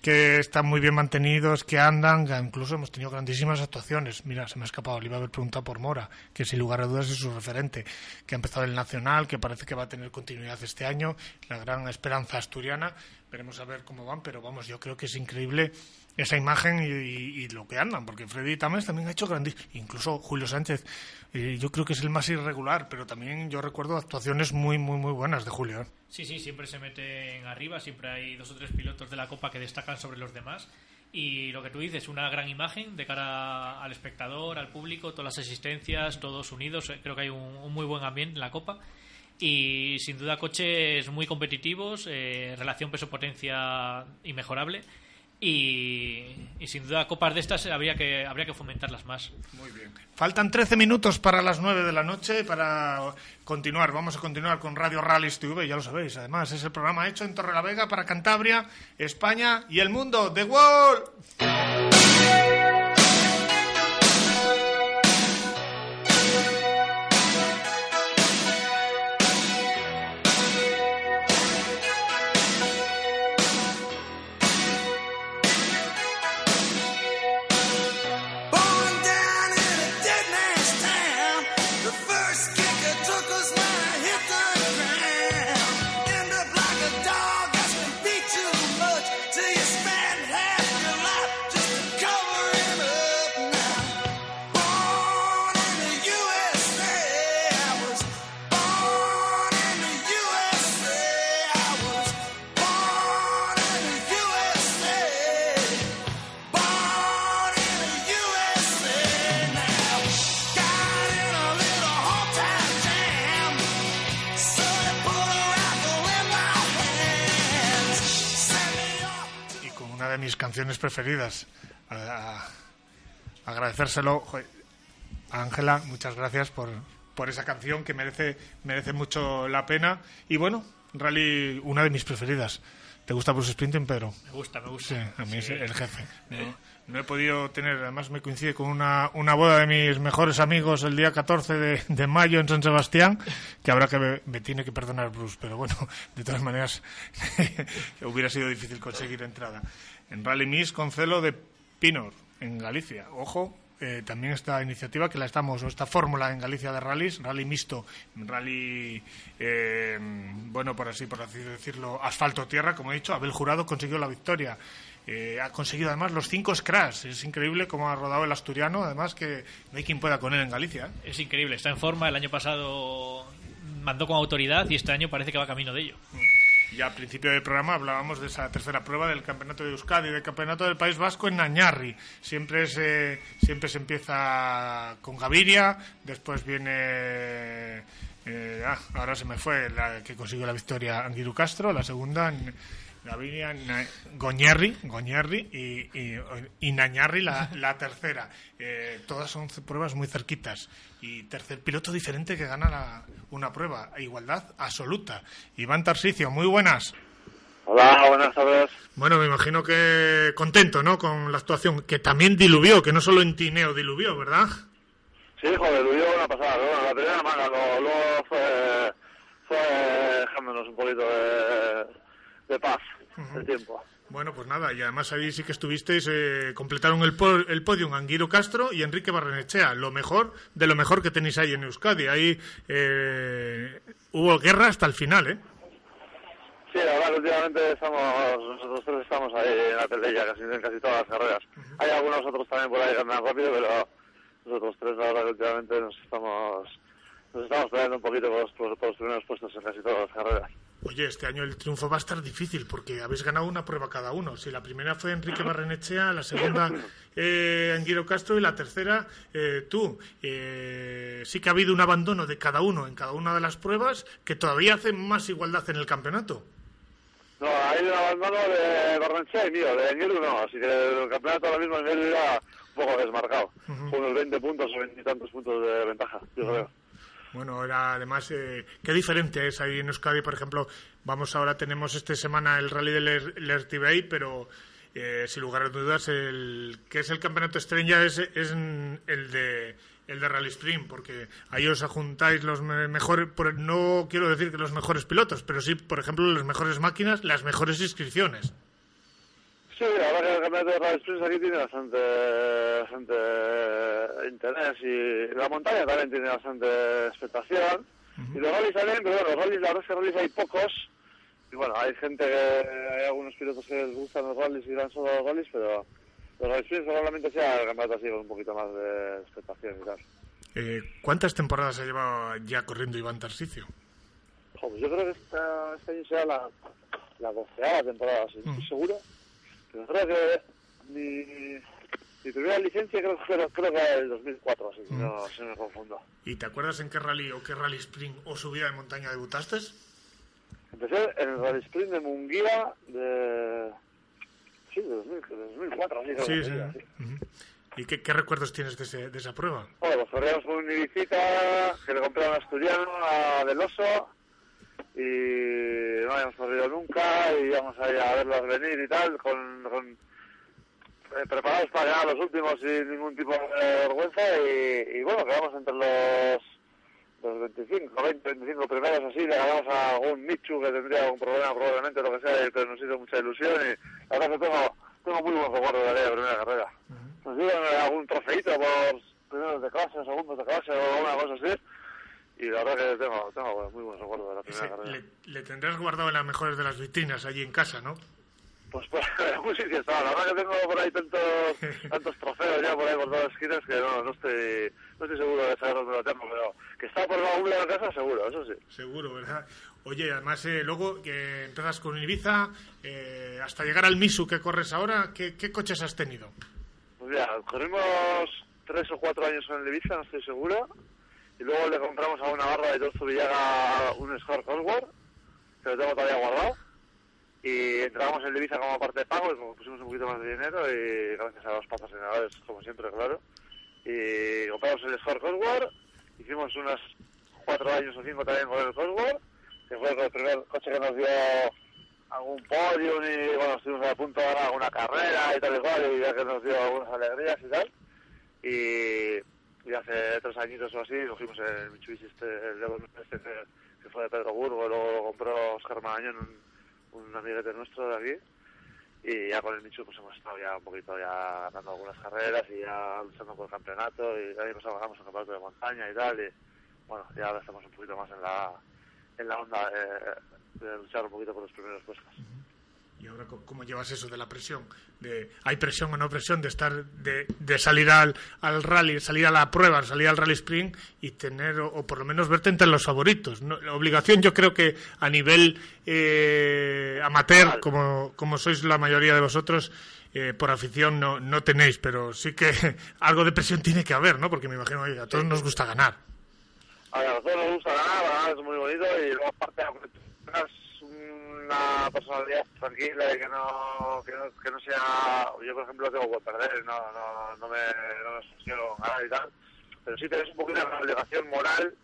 que están muy bien mantenidos, que andan, incluso hemos tenido grandísimas actuaciones. Mira, se me ha escapado, le iba a haber preguntado por Mora, que sin lugar a dudas es su referente, que ha empezado el Nacional, que parece que va a tener continuidad este año, la gran esperanza asturiana. Veremos a ver cómo van, pero vamos, yo creo que es increíble esa imagen y, lo que andan, porque Freddy Tamés también ha hecho grandísimas, incluso Julio Sánchez, eh, yo creo que es el más irregular, pero también yo recuerdo actuaciones muy, muy, muy buenas de Julio. ¿eh? Sí, sí, siempre se meten arriba, siempre hay dos o tres pilotos de la Copa que destacan sobre los demás. Y lo que tú dices, una gran imagen de cara al espectador, al público, todas las asistencias, todos unidos. eh, Creo que hay un, un muy buen ambiente en la Copa. Y sin duda coches muy competitivos, eh, relación peso-potencia inmejorable. Y, y sin duda copas de estas habría que, habría que fomentarlas más. Muy bien. Faltan 13 minutos para las 9 de la noche para continuar. Vamos a continuar con Radio Rallys TV, ya lo sabéis. Además, es el programa hecho en Torrelavega para Cantabria, España y el mundo. ¡The World! Canciones preferidas. A, a- agradecérselo Ángela, muchas gracias por, por esa canción que merece, merece mucho la pena. Y bueno, Rally, una de mis preferidas. ¿Te gusta Bruce Springsteen, Pedro? Me gusta, me Sí, gusta. a mí es el jefe. No, no he podido tener, además me coincide con una, una boda de mis mejores amigos el día 14 de, de mayo en San Sebastián, que habrá que me, me tiene que perdonar Bruce, pero bueno, de todas maneras hubiera sido difícil conseguir entrada. En Rally Miss con celo de Pinor, en Galicia. Ojo, eh, también esta iniciativa que la estamos, o esta fórmula en Galicia de rallies, rally mixto, rally, eh, bueno, por así, por así decirlo, asfalto-tierra, como he dicho, Abel Jurado consiguió la victoria. Eh, ha conseguido además los cinco scratch. Es increíble cómo ha rodado el asturiano, además que no hay quien pueda con él en Galicia. ¿eh? Es increíble, está en forma. El año pasado mandó con autoridad y este año parece que va camino de ello. Ya al principio del programa hablábamos de esa tercera prueba del Campeonato de Euskadi, del Campeonato del País Vasco en Nañarri. Siempre se, siempre se empieza con Gaviria, después viene... eh, ah, ahora se me fue la que consiguió la victoria Anguiru Castro, la segunda N- Gaviria, Na- Goñerri, Goñerri y, y, y Nañarri la, la tercera. Eh, todas son pruebas muy cerquitas. Y tercer piloto diferente que gana la- una prueba. a Igualdad absoluta. Iván Tarsicio, muy buenas. Hola, buenas tardes. Bueno, me imagino que contento, ¿no? Con la actuación, que también diluvió, que no solo en Tineo diluvió, ¿verdad? Sí, joder, dio una pasada, pero bueno, la primera manga, lo- luego fue, fue dejándonos un poquito de, de paz el tiempo. Bueno, pues nada, y además ahí sí que estuvisteis, eh, completaron el, po- el podium Anguiro Castro y Enrique Barrenechea, lo mejor de lo mejor que tenéis ahí en Euskadi. Ahí eh, hubo guerra hasta el final, ¿eh? Sí, la verdad que últimamente estamos, nosotros tres estamos ahí en la pelea casi en casi todas las carreras. Hay algunos otros también por ahí que andan rápido, pero nosotros tres la verdad que últimamente nos estamos nos estamos peleando un poquito por los, por los primeros puestos en casi todas las carreras. Oye, este año el triunfo va a estar difícil porque habéis ganado una prueba cada uno. Si la primera fue Enrique Barrenechea, la segunda eh, Anguiro Castro y la tercera eh, tú. Eh, sí que ha habido un abandono de cada uno en cada una de las pruebas que todavía hace más igualdad en el campeonato. No, hay un abandono de Barrenechea y mío, de Ñiru no, así que el campeonato ahora mismo en Ñiru era un poco desmarcado, unos 20 puntos o 20 y tantos puntos de ventaja, yo creo. Bueno, era además, eh, qué diferente es ahí en Euskadi, por ejemplo, vamos ahora, tenemos esta semana el rally del Lertibay, pero eh, sin lugar a dudas, el que es el campeonato estrella es, es el de el de Rally Sprint, porque ahí os juntáis los me- mejores, no quiero decir que los mejores pilotos, pero sí, por ejemplo, las mejores máquinas, las mejores inscripciones. Sí, verdad que el campeonato de Rally Springs aquí tiene bastante, bastante interés y la montaña también tiene bastante expectación. Y los rallies también, pero bueno, los rallies, la verdad es que rallies hay pocos. Y bueno, hay gente que, hay algunos pilotos que les gustan los rallies y dan solo los rallies, pero los Rally Springs probablemente sea el campeonato así con un poquito más de expectación y tal. Eh, ¿Cuántas temporadas ha llevado ya corriendo Iván Tarsicio? Joder, yo creo que esta, este año será la, la doceava temporada, si no estoy seguro. Pero creo que mi, mi primera licencia creo, creo, creo que era el 2004, así que no, si no me confundo. ¿Y te acuerdas en qué rally o qué rally sprint o subida de montaña debutaste? Empecé en el Rally Sprint de Munguía de... Sí, de 2000, de 2004, así Sí, sí. sí. ¿Y qué, qué recuerdos tienes de, ese- de esa prueba? Bueno, corríamos con un Ibicita que le compré a un asturiano, a Del Oso, y no habíamos corrido nunca, y íbamos ahí a verlos venir y tal, con, con eh, preparados para ganar los últimos sin ningún tipo de vergüenza, y, y bueno, quedamos entre los, los 25, 20, 25 primeros así, le ganamos a algún Michu que tendría algún problema probablemente, lo que sea, pero nos hizo mucha ilusión, y la verdad que tengo, tengo muy buen recuerdo de aquella primera carrera. Nos dieron algún trofeito por primeros de clase, segundos de clase o alguna cosa así. Y la verdad que tengo, tengo muy buen la primera Ese- carrera. le, le tendrás guardado en las mejores de las vitrinas allí en casa, ¿no? Pues por en algún sitio. La verdad que tengo por ahí tantos, tantos trofeos ya por ahí por todas las esquinas que no, no estoy, no estoy seguro de saber dónde lo tengo, pero que está por la de la casa seguro, eso sí. Seguro, ¿verdad? Oye, además, eh, luego que empiezas con Ibiza, eh, hasta llegar al Misu que corres ahora, ¿qué, qué coches has tenido? Pues mira, corrimos tres o cuatro años con el Ibiza, no estoy seguro. Y luego le compramos a una barra de Torzo Villaga un Scar Cosworth, que lo tengo todavía guardado. Y entregamos el Ibiza como parte de pago y como pusimos un poquito más de dinero y gracias a los patrocinadores, como siempre, claro. Y compramos el Score Cosworth, hicimos unos cuatro años o cinco también con el Cosworth, que fue el primer coche que nos dio algún podium y bueno, estuvimos a punto de ganar alguna carrera y tal y cual, y ya que nos dio algunas alegrías y tal. Y, y hace tres añitos o así cogimos el Mitsubishi este, el este que, que fue de Pedro Burgo, luego lo compró Oscar Marañón, un, un amiguete nuestro de aquí. Y ya con el Mitsubishi pues hemos estado ya un poquito ya ganando algunas carreras y ya luchando por el campeonato y año pasado ganamos el campeonato de montaña y tal. Y bueno, ya ahora estamos un poquito más en la, en la onda de, de luchar un poquito por los primeros puestos. ¿Y ahora cómo llevas eso de la presión? De, ¿Hay presión o no presión de estar de, de salir al, al rally, salir a la prueba, salir al rally sprint y tener, o, o por lo menos verte entre los favoritos? ¿no? La obligación yo creo que a nivel eh, amateur, como, como sois la mayoría de vosotros, eh, por afición no, no tenéis, pero sí que algo de presión tiene que haber, ¿no? Porque me imagino, oye, a todos nos gusta ganar. A todos nos gusta ganar, ganar es muy bonito y luego aparte una personalidad tranquila y que no, que no, que no sea... Yo, por ejemplo, tengo que perder, no, no, no me, no con ganar y tal, pero sí tienes un poquito de obligación moral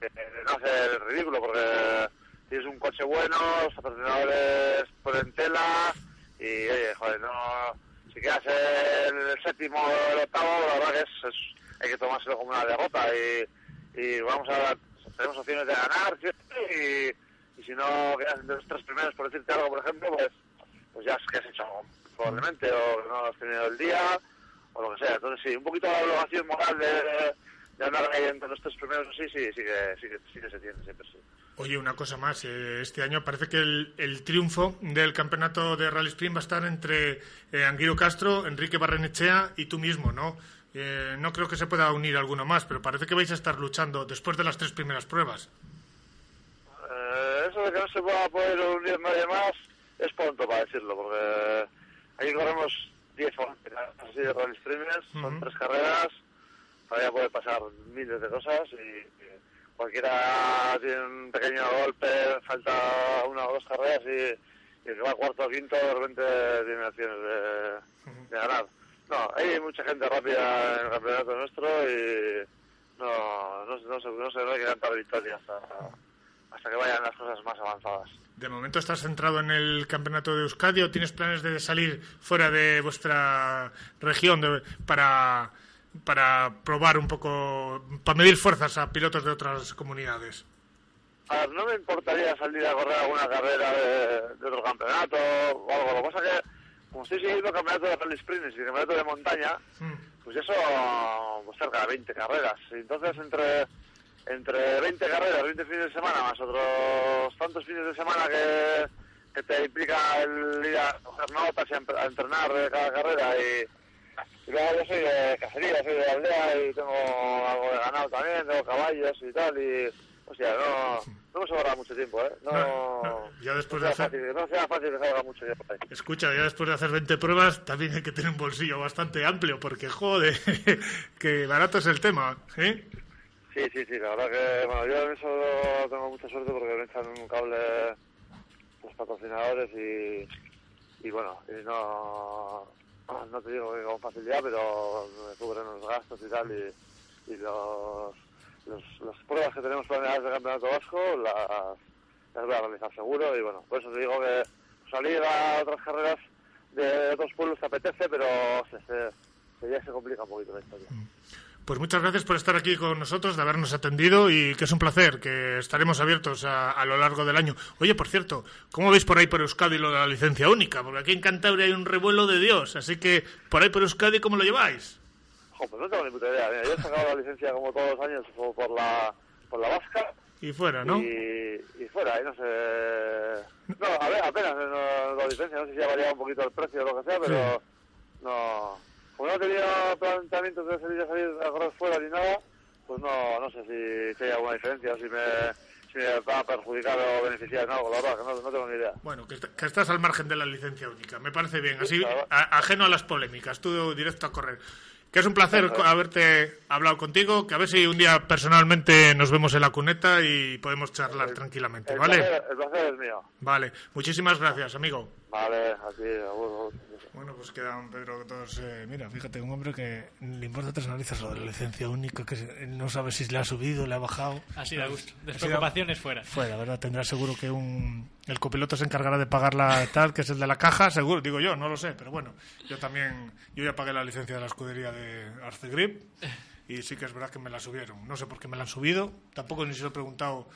de, no hacer ridículo porque tienes un coche bueno, los patrocinadores ponen tela y, oye, joder, no... Si quedas el séptimo o el octavo, la verdad que es, es- hay que tomárselo como una derrota y y vamos a tenemos opciones de ganar ¿cierto? y, y si no quedas entre los tres primeros por decirte algo por ejemplo pues pues ya que has hecho algo, probablemente o no has tenido el día o lo que sea entonces sí un poquito la obligación moral de, de andar ahí entre los tres primeros sí sí sí que sí que, sí que se tiene siempre sí Oye, una cosa más. eh, este año parece que el, el triunfo del campeonato de Rally Sprint va a estar entre eh, Anguiro Castro, Enrique Barrenechea y tú mismo, ¿no? Eh, no creo que se pueda unir alguno más, pero parece que vais a estar luchando después de las tres primeras pruebas. Eso de que no se pueda poder unir nadie más es pronto para decirlo, porque aquí corremos 10 o 11 carreras así de rally streamers, son tres carreras, todavía puede pasar miles de cosas y, cualquiera tiene un pequeño golpe, falta una o dos carreras y, y el que va cuarto o quinto de repente tiene opciones de, de ganar. No, hay mucha gente rápida en el campeonato nuestro y no, no, no, se, no, se, no hay que cantar victoria hasta, hasta que vayan las cosas más avanzadas. De momento estás centrado en el campeonato de Euskadi o tienes planes de salir fuera de vuestra región de- para, para probar un poco, para medir fuerzas a pilotos de otras comunidades. A ver, no me importaría salir a correr alguna carrera de, de otro campeonato o algo. Lo que pasa que, como estoy siguiendo campeonato de rally sprints y campeonato de montaña, pues eso pues cerca de 20 carreras. Entonces, entre, entre 20 carreras, 20 fines de semana, más otros tantos fines de semana que, que te implica el ir a coger notas y a entrenar de cada carrera y, y luego yo soy de cacería, soy de aldea y tengo algo de ganado también, tengo caballos y tal y... O sea, no, no me sobra mucho tiempo, ¿eh? No, Ya después no de sea hacer... fácil, no sea fácil que mucho tiempo ahí. Escucha, ya después de hacer 20 pruebas también hay que tener un bolsillo bastante amplio porque, joder, que barato es el tema, ¿eh? Sí, sí, sí, la verdad que, bueno, yo en eso tengo mucha suerte porque me echan un cable los patrocinadores y, y bueno, y no, no te digo que con facilidad, pero me cubren los gastos y tal y, y los, los, las pruebas que tenemos planeadas del Campeonato Vasco las, las voy a realizar seguro y bueno, por eso te digo que salir a otras carreras de otros pueblos te apetece, pero se, se- se- ya se complica un poquito la historia. Pues muchas gracias por estar aquí con nosotros, de habernos atendido y que es un placer, que estaremos abiertos a, a lo largo del año. Oye, por cierto, ¿cómo veis por ahí por Euskadi lo de la licencia única? Porque aquí en Cantabria hay un revuelo de Dios, así que por ahí por Euskadi, ¿cómo lo lleváis? Jo, pues no tengo ni puta idea. Mira, yo he sacado la licencia como todos los años por la, por la vasca Y fuera, ¿no? y, y fuera, y no sé... No, a ver, apenas no, la licencia, no sé si ha variado un poquito el precio o lo que sea, pero no... Como no tenido planteamientos de salir a salir a correr fuera ni nada, pues no, no sé si, si hay alguna diferencia, si me, si me va a perjudicar o beneficiar en algo, la verdad, que no, no tengo ni idea. Bueno, que, est- que estás al margen de la licencia única, me parece bien, así a- ajeno a las polémicas, tú directo a correr. Que es un placer haberte hablado contigo, que a ver si un día personalmente nos vemos en la cuneta y podemos charlar tranquilamente, El ¿vale? placer, el placer es mío. Vale, muchísimas gracias, amigo. Vale, así, agur, agur. Bueno, pues quedan, Pedro, todos... eh, mira, fíjate, un hombre que le importa tres narices lo de la licencia única, que se- no sabe si le ha subido, le ha bajado. Así da gusto. Así da- Despreocupaciones fuera. Fuera, ¿verdad? Tendrá seguro que un... El copiloto se encargará de pagar la tal, que es el de la caja, seguro, digo yo, no lo sé, pero bueno, yo también, yo ya pagué la licencia de la escudería de Arce Grip y sí que es verdad que me la subieron. No sé por qué me la han subido, tampoco ni se lo he preguntado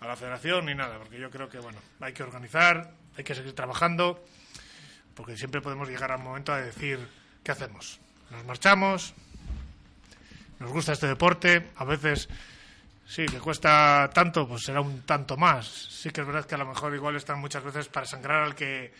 a la federación ni nada, porque yo creo que, bueno, hay que organizar, hay que seguir trabajando, porque siempre podemos llegar al momento a decir, ¿qué hacemos? ¿Nos marchamos? ¿Nos gusta este deporte? A veces Sí, que cuesta tanto, pues será un tanto más. Sí que es verdad que a lo mejor igual están muchas veces para sangrar al que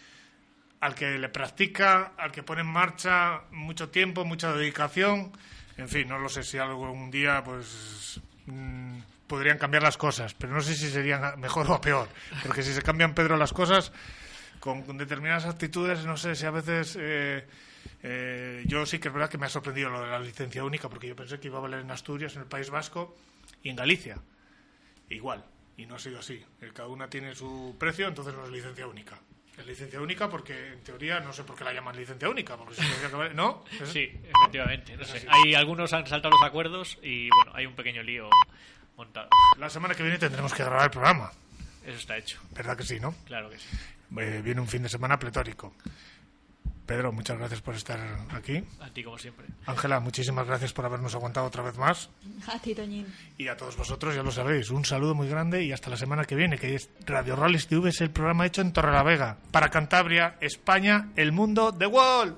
al que le practica, al que pone en marcha mucho tiempo, mucha dedicación. En fin, no lo sé si algún día pues mm, podrían cambiar las cosas, pero no sé si serían mejor o peor, porque si se cambian Pedro las cosas con, con determinadas actitudes, no sé si a veces eh, eh, yo sí que es verdad que me ha sorprendido lo de la licencia única, porque yo pensé que iba a valer en Asturias, en el País Vasco y en Galicia. Igual, y no ha sido así. Eh, Cada una tiene su precio, entonces no es licencia única. Es licencia única porque, en teoría, no sé por qué la llaman licencia única, porque que valer- ¿No? ¿Es- Sí, efectivamente. No sé. Hay algunos han saltado los acuerdos y bueno, hay un pequeño lío montado. La semana que viene tendremos que grabar el programa. Eso está hecho. ¿Verdad que sí, no? Claro que sí. Eh, viene un fin de semana pletórico. Pedro, muchas gracias por estar aquí. A ti como siempre. Ángela, muchísimas gracias por habernos aguantado otra vez más. A ti, Toñín. Y a todos vosotros, ya lo sabéis, un saludo muy grande y hasta la semana que viene, que es Radio Rallys TV, es el programa hecho en Torrelavega, para Cantabria, España, el mundo, The World.